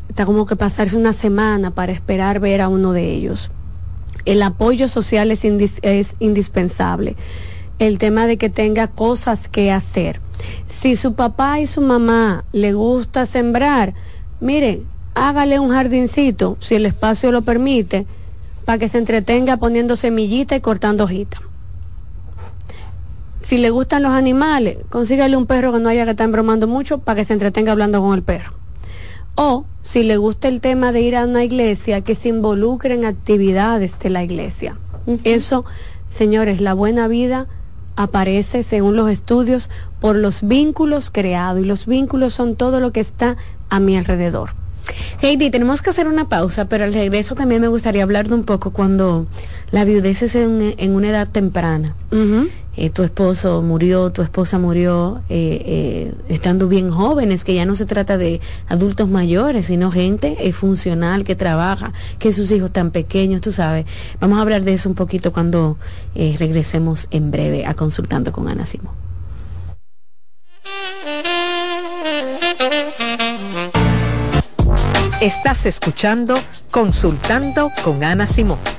está como que pasarse una semana para esperar ver a uno de ellos. El apoyo social es, es indispensable el tema de que tenga cosas que hacer. Si su papá y su mamá le gusta sembrar, mire, hágale un jardincito, si el espacio lo permite, para que se entretenga poniendo semillita y cortando hojitas. Si le gustan los animales, consígale un perro que no haya que estar embromando mucho para que se entretenga hablando con el perro. O si le gusta el tema de ir a una iglesia, que se involucre en actividades de la iglesia. Eso, señores, la buena vida aparece, según los estudios, por los vínculos creados y los vínculos son todo lo que está a mi alrededor. Heidi, tenemos que hacer una pausa, pero al regreso también me gustaría hablar de un poco cuando la viudez es en, una edad temprana. Eh, tu esposo murió, tu esposa murió eh, eh, estando bien jóvenes, que ya no se trata de adultos mayores, sino gente funcional que trabaja, que sus hijos tan pequeños, tú sabes. Vamos a hablar de eso un poquito cuando regresemos en breve a Consultando con Ana Simón. Estás escuchando Consultando con Ana Simón.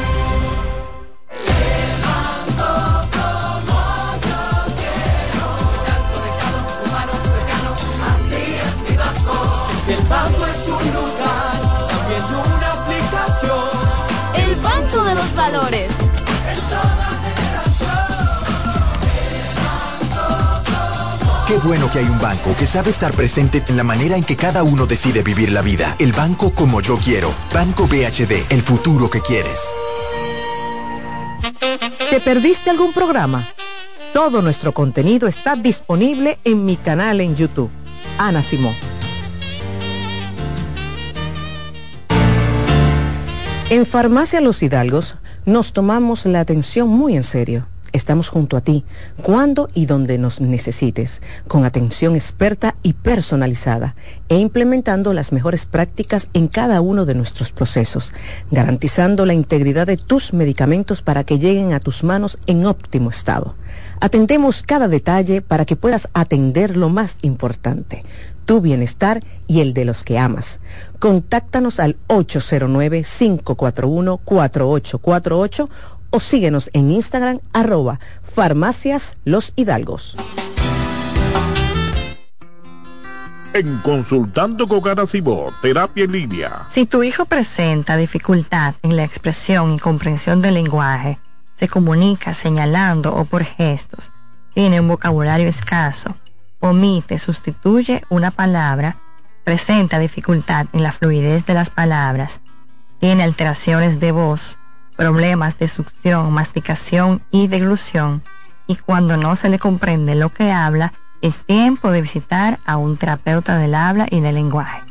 Qué bueno que hay un banco que sabe estar presente en la manera en que cada uno decide vivir la vida. El banco como yo quiero. Banco BHD, el futuro que quieres. ¿Te perdiste algún programa? Todo nuestro contenido está disponible en mi canal en YouTube. Ana Simón. En Farmacia Los Hidalgos nos tomamos la atención muy en serio Estamos junto a ti, cuando y donde nos necesites, con atención experta y personalizada, e implementando las mejores prácticas en cada uno de nuestros procesos, garantizando la integridad de tus medicamentos para que lleguen a tus manos en óptimo estado. Atendemos cada detalle para que puedas atender lo más importante, tu bienestar y el de los que amas. Contáctanos al 809-541-4848 o síguenos en Instagram arroba farmacias los hidalgos. En Consultando con Garacimo, Terapia en Línea. Si tu hijo presenta dificultad en la expresión y comprensión del lenguaje, se comunica señalando o por gestos, tiene un vocabulario escaso, omite, sustituye una palabra, presenta dificultad en la fluidez de las palabras, tiene alteraciones de voz, problemas de succión, masticación y deglución, y cuando no se le comprende lo que habla, es tiempo de visitar a un terapeuta del habla y del lenguaje.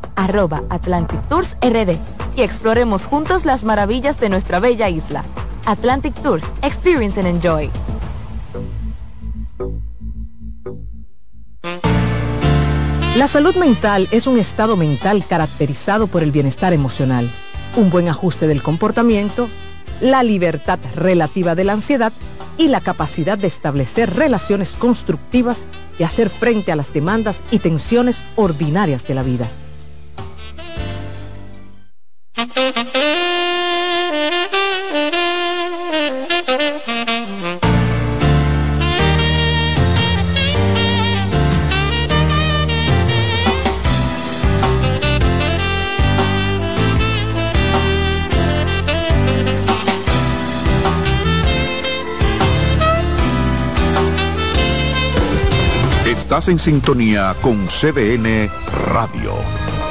arroba Atlantic Tours RD y exploremos juntos las maravillas de nuestra bella isla. Atlantic Tours, Experience and Enjoy. La salud mental es un estado mental caracterizado por el bienestar emocional, un buen ajuste del comportamiento, la libertad relativa de la ansiedad y la capacidad de establecer relaciones constructivas y hacer frente a las demandas y tensiones ordinarias de la vida. Estás en sintonía con CDN Radio.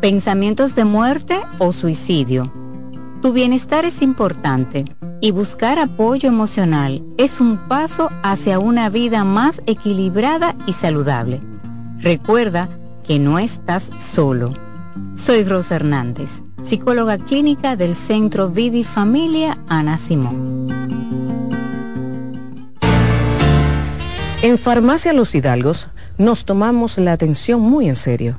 pensamientos de muerte o suicidio. Tu bienestar es importante. y buscar apoyo emocional es un paso hacia una vida más equilibrada y saludable. Recuerda que no estás solo. Soy Rosa Hernández, psicóloga clínica del Centro Vidi Familia Ana Simón. En Farmacia Los Hidalgos nos tomamos la atención muy en serio.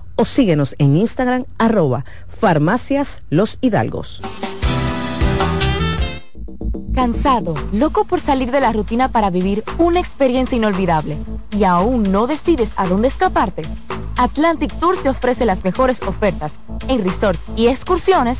o síguenos en Instagram arroba farmacias los hidalgos. Cansado, loco por salir de la rutina para vivir una experiencia inolvidable y aún no decides a dónde escaparte. Atlantic Tours te ofrece las mejores ofertas en resorts y excursiones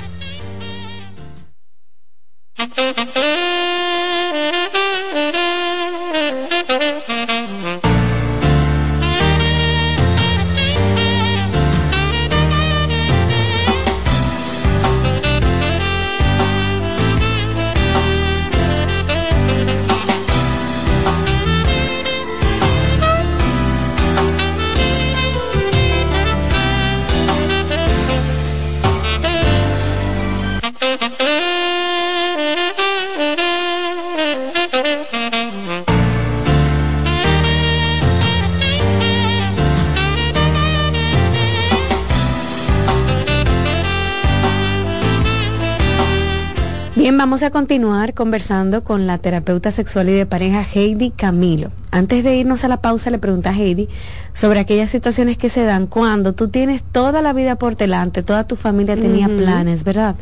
Vamos a continuar conversando con la terapeuta sexual y de pareja Heidi Camilo. Antes de irnos a la pausa, le pregunta a Heidi sobre aquellas situaciones que se dan cuando tú tienes toda la vida por delante, toda tu familia tenía planes, ¿verdad?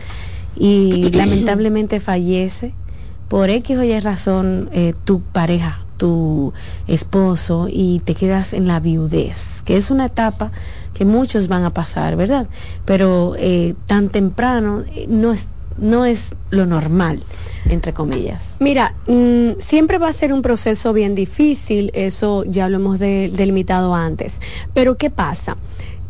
Y lamentablemente fallece por X o Y razón eh, tu pareja, tu esposo, y te quedas en la viudez, que es una etapa que muchos van a pasar, ¿verdad? Pero eh, tan temprano eh, no es no es lo normal, entre comillas. Mira, mm, siempre va a ser un proceso bien difícil, eso ya lo hemos de- delimitado antes. Pero ¿qué pasa?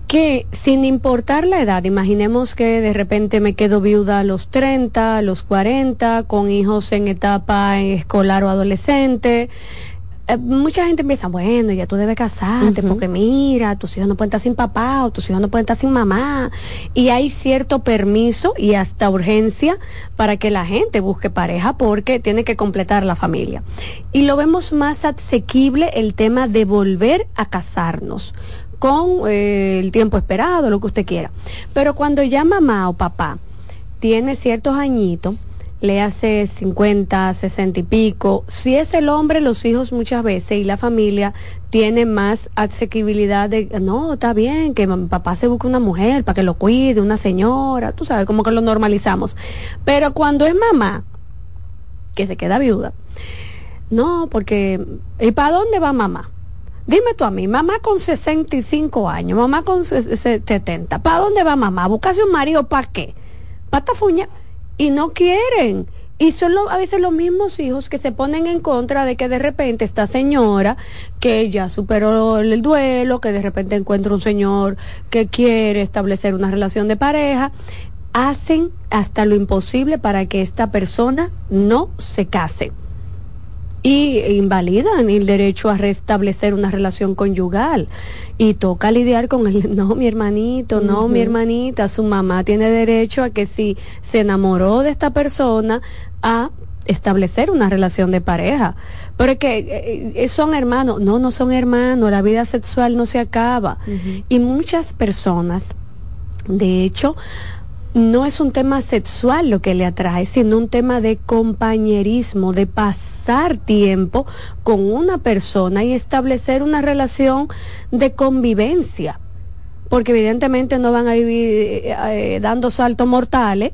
Que sin importar la edad, imaginemos que de repente me quedo viuda a los 30, a los 40, con hijos en etapa escolar o adolescente. Eh, mucha gente empieza, bueno, ya tú debes casarte, porque mira, tus hijos no pueden estar sin papá o tus hijos no pueden estar sin mamá. Y hay cierto permiso y hasta urgencia para que la gente busque pareja porque tiene que completar la familia. Y lo vemos más asequible el tema de volver a casarnos con eh, el tiempo esperado, lo que usted quiera. Pero cuando ya mamá o papá tiene ciertos añitos, le hace 50, 60 y pico. Si es el hombre, los hijos muchas veces y la familia tiene más asequibilidad de, no, está bien, que papá se busque una mujer para que lo cuide, una señora, tú sabes, como que lo normalizamos. Pero cuando es mamá, que se queda viuda, no, porque, ¿y para dónde va mamá? Dime tú a mí, mamá con 65 años, mamá con se- se- 70, ¿para dónde va mamá? ¿Buscarse un marido para qué? Para fuña. Y no quieren. Y son a veces los mismos hijos que se ponen en contra de que de repente esta señora que ya superó el duelo, que de repente encuentra un señor que quiere establecer una relación de pareja, hacen hasta lo imposible para que esta persona no se case y invalidan el derecho a restablecer una relación conyugal. Y toca lidiar con el no mi hermanito no mi hermanita su mamá tiene derecho a que si se enamoró de esta persona a establecer una relación de pareja. Pero es que eh, eh, son hermanos. No no son hermanos la vida sexual no se acaba. Y muchas personas de hecho no es un tema sexual lo que le atrae, sino un tema de compañerismo, de pasar tiempo con una persona y establecer una relación de convivencia. Porque evidentemente no van a vivir eh, eh, dando saltos mortales,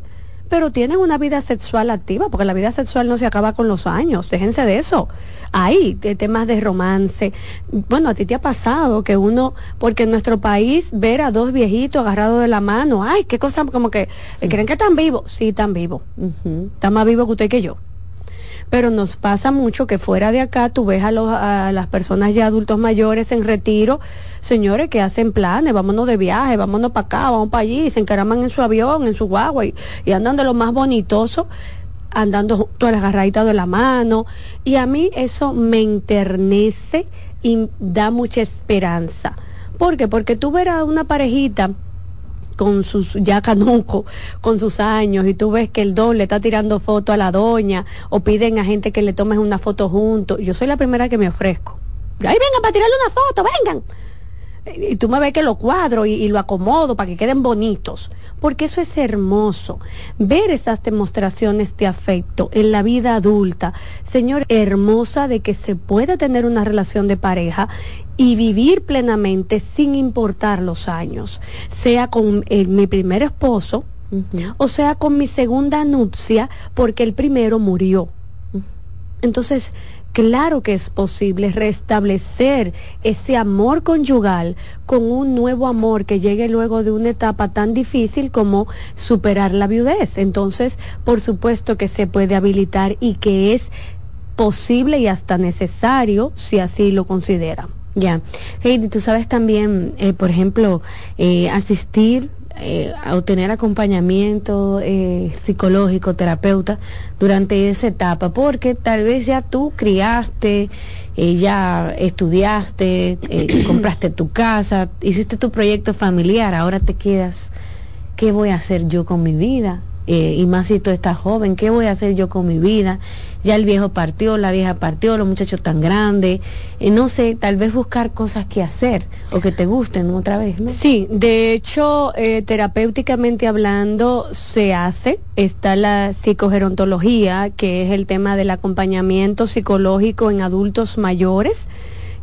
pero tienen una vida sexual activa, porque la vida sexual no se acaba con los años, déjense de eso. Hay de temas de romance. Bueno, a ti te ha pasado que uno, porque en nuestro país ver a dos viejitos agarrados de la mano, ay, qué cosa, como que eh, creen que están vivos. Sí, están vivos. Están más vivos que usted y que yo. Pero nos pasa mucho que fuera de acá tú ves a, los, a las personas ya adultos mayores en retiro, señores que hacen planes, vámonos de viaje, vámonos para acá, vamos para allí, se encaraman en su avión, en su guagua y, y andan de lo más bonitoso, andando junto a las agarraditas de la mano. Y a mí eso me enternece y da mucha esperanza. ¿Por qué? Porque tú verás una parejita con sus ya canuco, con sus años, y tú ves que el don le está tirando foto a la doña, o piden a gente que le tomes una foto juntos. Yo soy la primera que me ofrezco. Ay, vengan para tirarle una foto, vengan. Y tú me ves que lo cuadro y, y lo acomodo para que queden bonitos. Porque eso es hermoso. Ver esas demostraciones de afecto en la vida adulta, señor, hermosa de que se puede tener una relación de pareja y vivir plenamente sin importar los años. Sea con eh, mi primer esposo, o sea con mi segunda nupcia, porque el primero murió. Entonces, claro que es posible restablecer ese amor conyugal con un nuevo amor que llegue luego de una etapa tan difícil como superar la viudez. Entonces, por supuesto que se puede habilitar y que es posible y hasta necesario si así lo considera. Ya. Heidi, tú sabes también, eh, por ejemplo, eh, asistir eh, a obtener acompañamiento eh, psicológico, terapeuta, durante esa etapa, porque tal vez ya tú criaste, eh, ya estudiaste, eh, compraste tu casa, hiciste tu proyecto familiar, ahora te quedas, ¿qué voy a hacer yo con mi vida? Eh, y más si tú estás joven, ¿qué voy a hacer yo con mi vida? Ya el viejo partió, la vieja partió, los muchachos tan grandes, eh, no sé, tal vez buscar cosas que hacer o que te gusten otra vez. Sí, de hecho, eh, terapéuticamente hablando, se hace. Está la psicogerontología, que es el tema del acompañamiento psicológico en adultos mayores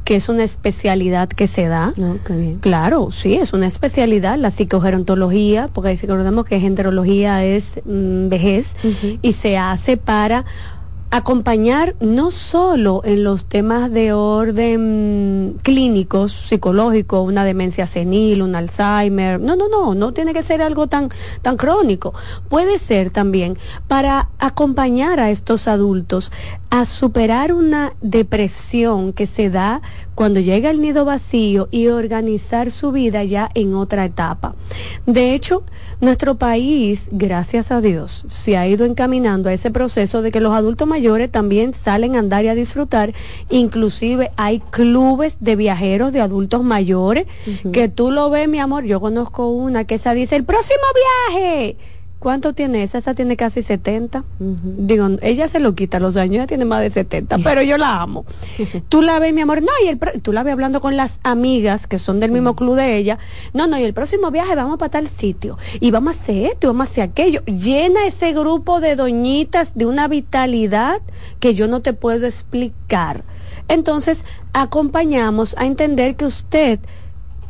que es una especialidad que se da. Claro, sí, es una especialidad, la psicogerontología, porque recordemos que enterología es mm, vejez, y se hace para acompañar no solo en los temas de orden clínicos, psicológicos, una demencia senil, un Alzheimer, no, no, no, no tiene que ser algo tan, tan crónico. Puede ser también para acompañar a estos adultos a superar una depresión que se da cuando llega el nido vacío y organizar su vida ya en otra etapa. De hecho, nuestro país, gracias a Dios, se ha ido encaminando a ese proceso de que los adultos mayores también salen a andar y a disfrutar. Inclusive hay clubes de viajeros de adultos mayores que tú lo ves, mi amor. Yo conozco una que esa dice, el próximo viaje. ¿Cuánto tiene esa? Esa tiene casi 70. Digo, ella se lo quita los años, ella tiene más de 70, pero yo la amo. tú la ves, mi amor, no, y el pro- tú la ves hablando con las amigas que son del mismo club de ella. No, no, y el próximo viaje vamos para tal sitio y vamos a hacer esto y vamos a hacer aquello. Llena ese grupo de doñitas de una vitalidad que yo no te puedo explicar. Entonces, acompañamos a entender que usted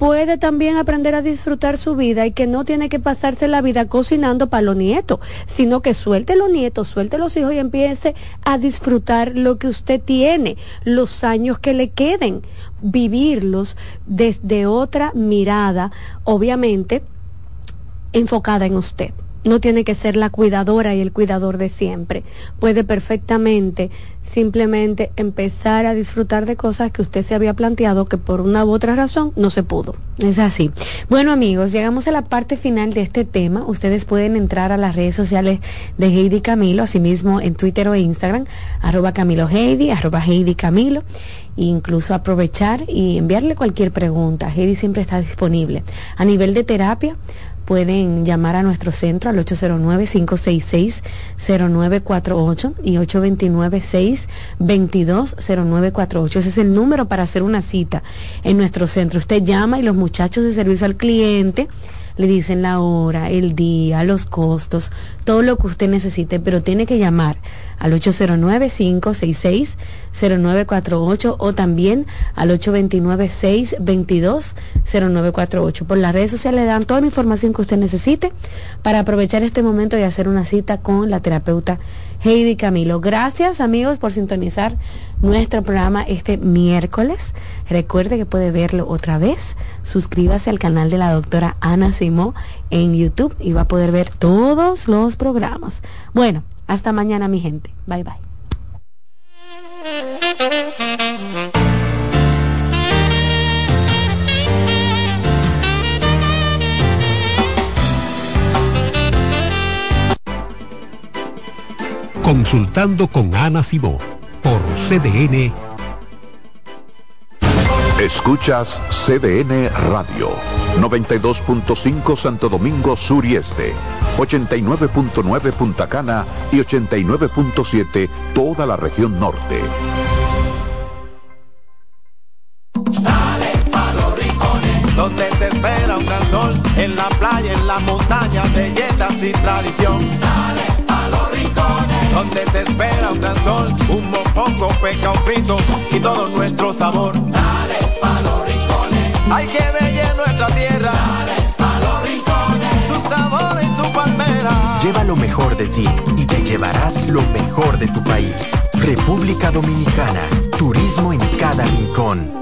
puede también aprender a disfrutar su vida y que no tiene que pasarse la vida cocinando para los nietos, sino que suelte los nietos, suelte los hijos y empiece a disfrutar lo que usted tiene, los años que le queden, vivirlos desde otra mirada, obviamente enfocada en usted. no tiene que ser la cuidadora y el cuidador de siempre. Puede perfectamente simplemente empezar a disfrutar de cosas que usted se había planteado que por una u otra razón no se pudo. Es así. Bueno amigos, llegamos a la parte final de este tema. Ustedes pueden entrar a las redes sociales de Heidi Camilo, asimismo en Twitter o Instagram, arroba Camilo Heidi, arroba Heidi Camilo, e incluso aprovechar y enviarle cualquier pregunta. Heidi siempre está disponible. A nivel de terapia, pueden llamar a nuestro centro al 809-566-0948 y 829-622-0948. Ese es el número para hacer una cita en nuestro centro. Usted llama y los muchachos de servicio al cliente le dicen la hora, el día, los costos, todo lo que usted necesite, pero tiene que llamar al 809-566-0948 o también al 829-622-0948. Por las redes sociales le dan toda la información que usted necesite para aprovechar este momento y hacer una cita con la terapeuta Heidi Camilo. Gracias amigos por sintonizar nuestro programa este miércoles. Recuerde que puede verlo otra vez. Suscríbase al canal de la doctora Ana Simó en YouTube y va a poder ver todos los programas. Bueno, hasta mañana mi gente. Bye bye. Consultando con Ana Simó por CDN. Escuchas CDN Radio, 92.5 Santo Domingo Sur y Este, 89.9 Punta Cana y 89.7 toda la región norte. Dale pa' los rincones, donde te espera un gran sol, en la playa, en la montaña, belletas y tradición. Dale donde te espera un gran sol, un mopongo, peca, un frito y todo nuestro sabor. Dale pa' los rincones, hay que bella nuestra tierra. Dale pa' los rincones, su sabor y su palmera. Lleva lo mejor de ti y te llevarás lo mejor de tu país. República Dominicana. Turismo en cada rincón.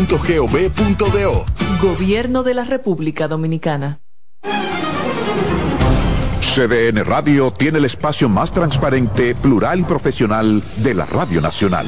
Gobierno de la República Dominicana. CDN Radio tiene el espacio más transparente, plural y profesional de la Radio Nacional.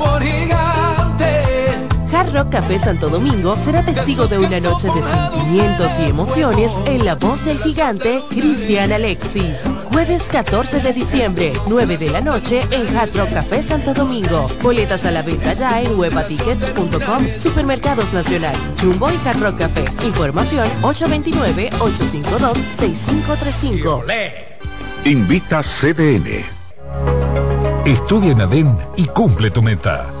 gigante. Hard Rock Café Santo Domingo será testigo de una noche de sentimientos y emociones en la voz del gigante Cristian Alexis. Jueves 14 de diciembre, 9 de la noche en Hard Rock Café Santo Domingo. Boletas a la venta ya en webatickets.com, Supermercados Nacional, Jumbo y Hard Rock Café. Información 829-852-6535. Invita CDN. Estudia en ADEN y cumple tu meta.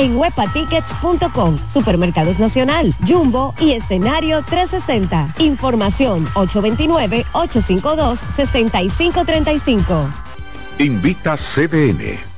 webatickets.com, Supermercados Nacional, Jumbo y Escenario 360. Información 829-852-6535. Invita CDN.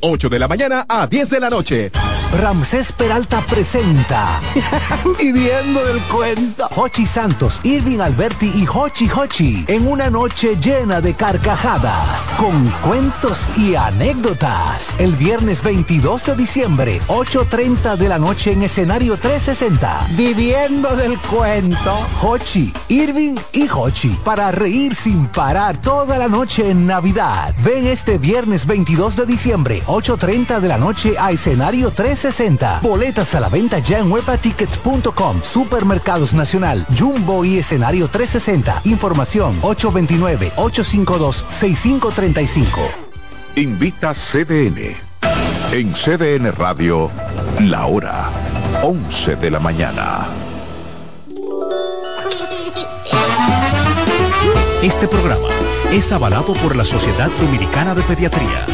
8 de la mañana a 10 de la noche. Ramsés Peralta presenta Viviendo del cuento. Hochi Santos, Irving Alberti y Hochi Hochi en una noche llena de carcajadas, con cuentos y anécdotas. El viernes 22 de diciembre, 8.30 de la noche en escenario 360. Viviendo del cuento. Hochi, Irving y Hochi para reír sin parar toda la noche en Navidad. Ven este viernes 22 de diciembre, 8.30 de la noche a escenario 360. Boletas a la venta ya en webatickets.com, Supermercados Nacional, Jumbo y escenario 360. Información 829-852-6535. Invita CDN. En CDN Radio, la hora 11 de la mañana. Este programa es avalado por la Sociedad Dominicana de Pediatría.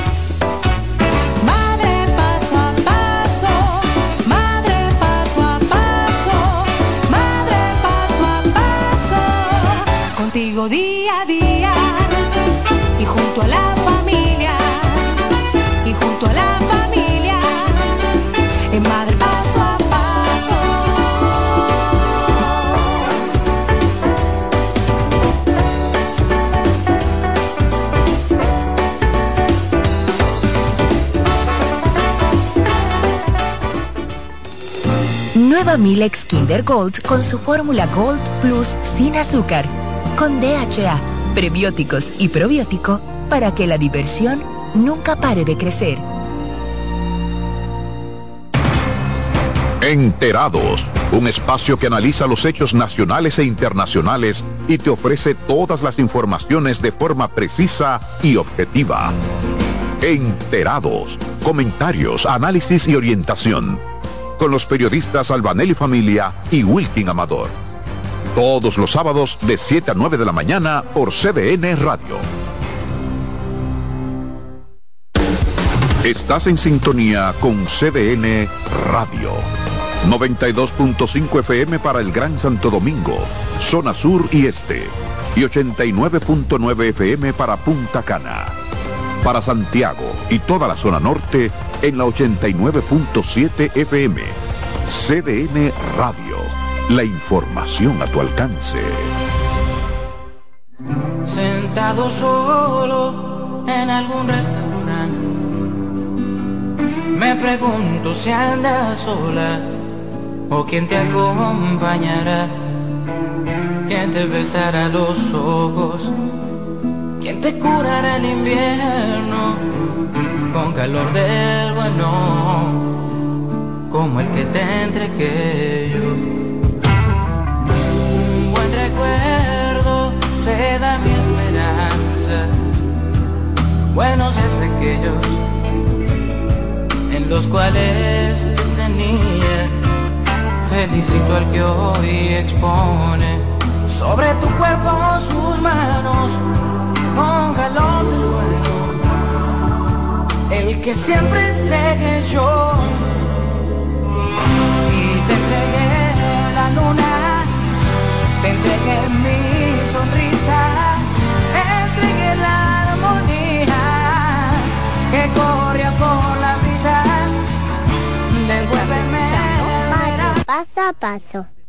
Nueva Milex Kinder Gold con su fórmula Gold Plus sin azúcar, con DHA, prebióticos y probiótico para que la diversión nunca pare de crecer. Enterados, un espacio que analiza los hechos nacionales e internacionales y te ofrece todas las informaciones de forma precisa y objetiva. Enterados, comentarios, análisis y orientación. Con los periodistas Albanelli Familia y Wilkin Amador. Todos los sábados de 7 a 9 de la mañana por CDN Radio. Estás en sintonía con CDN Radio. 92.5 FM para el Gran Santo Domingo, zona sur y este. Y 89.9 FM para Punta Cana. Para Santiago y toda la zona norte en la 89.7 FM. CDN Radio. La información a tu alcance. Sentado solo en algún restaurante. Me pregunto si andas sola o quién te acompañará. Que quien te besará los ojos, quien te curará el invierno con calor del bueno, como el que te entregué yo. Un buen recuerdo se da mi esperanza, buenos es aquellos en los cuales te tenía. Felicito al que hoy expone sobre tu cuerpo sus manos con calor del bueno, el que siempre entregué yo. Y te entregué la luna, te entregué mi sonrisa, te entregué la armonía que corría por la brisa, devuélveme paso a paso.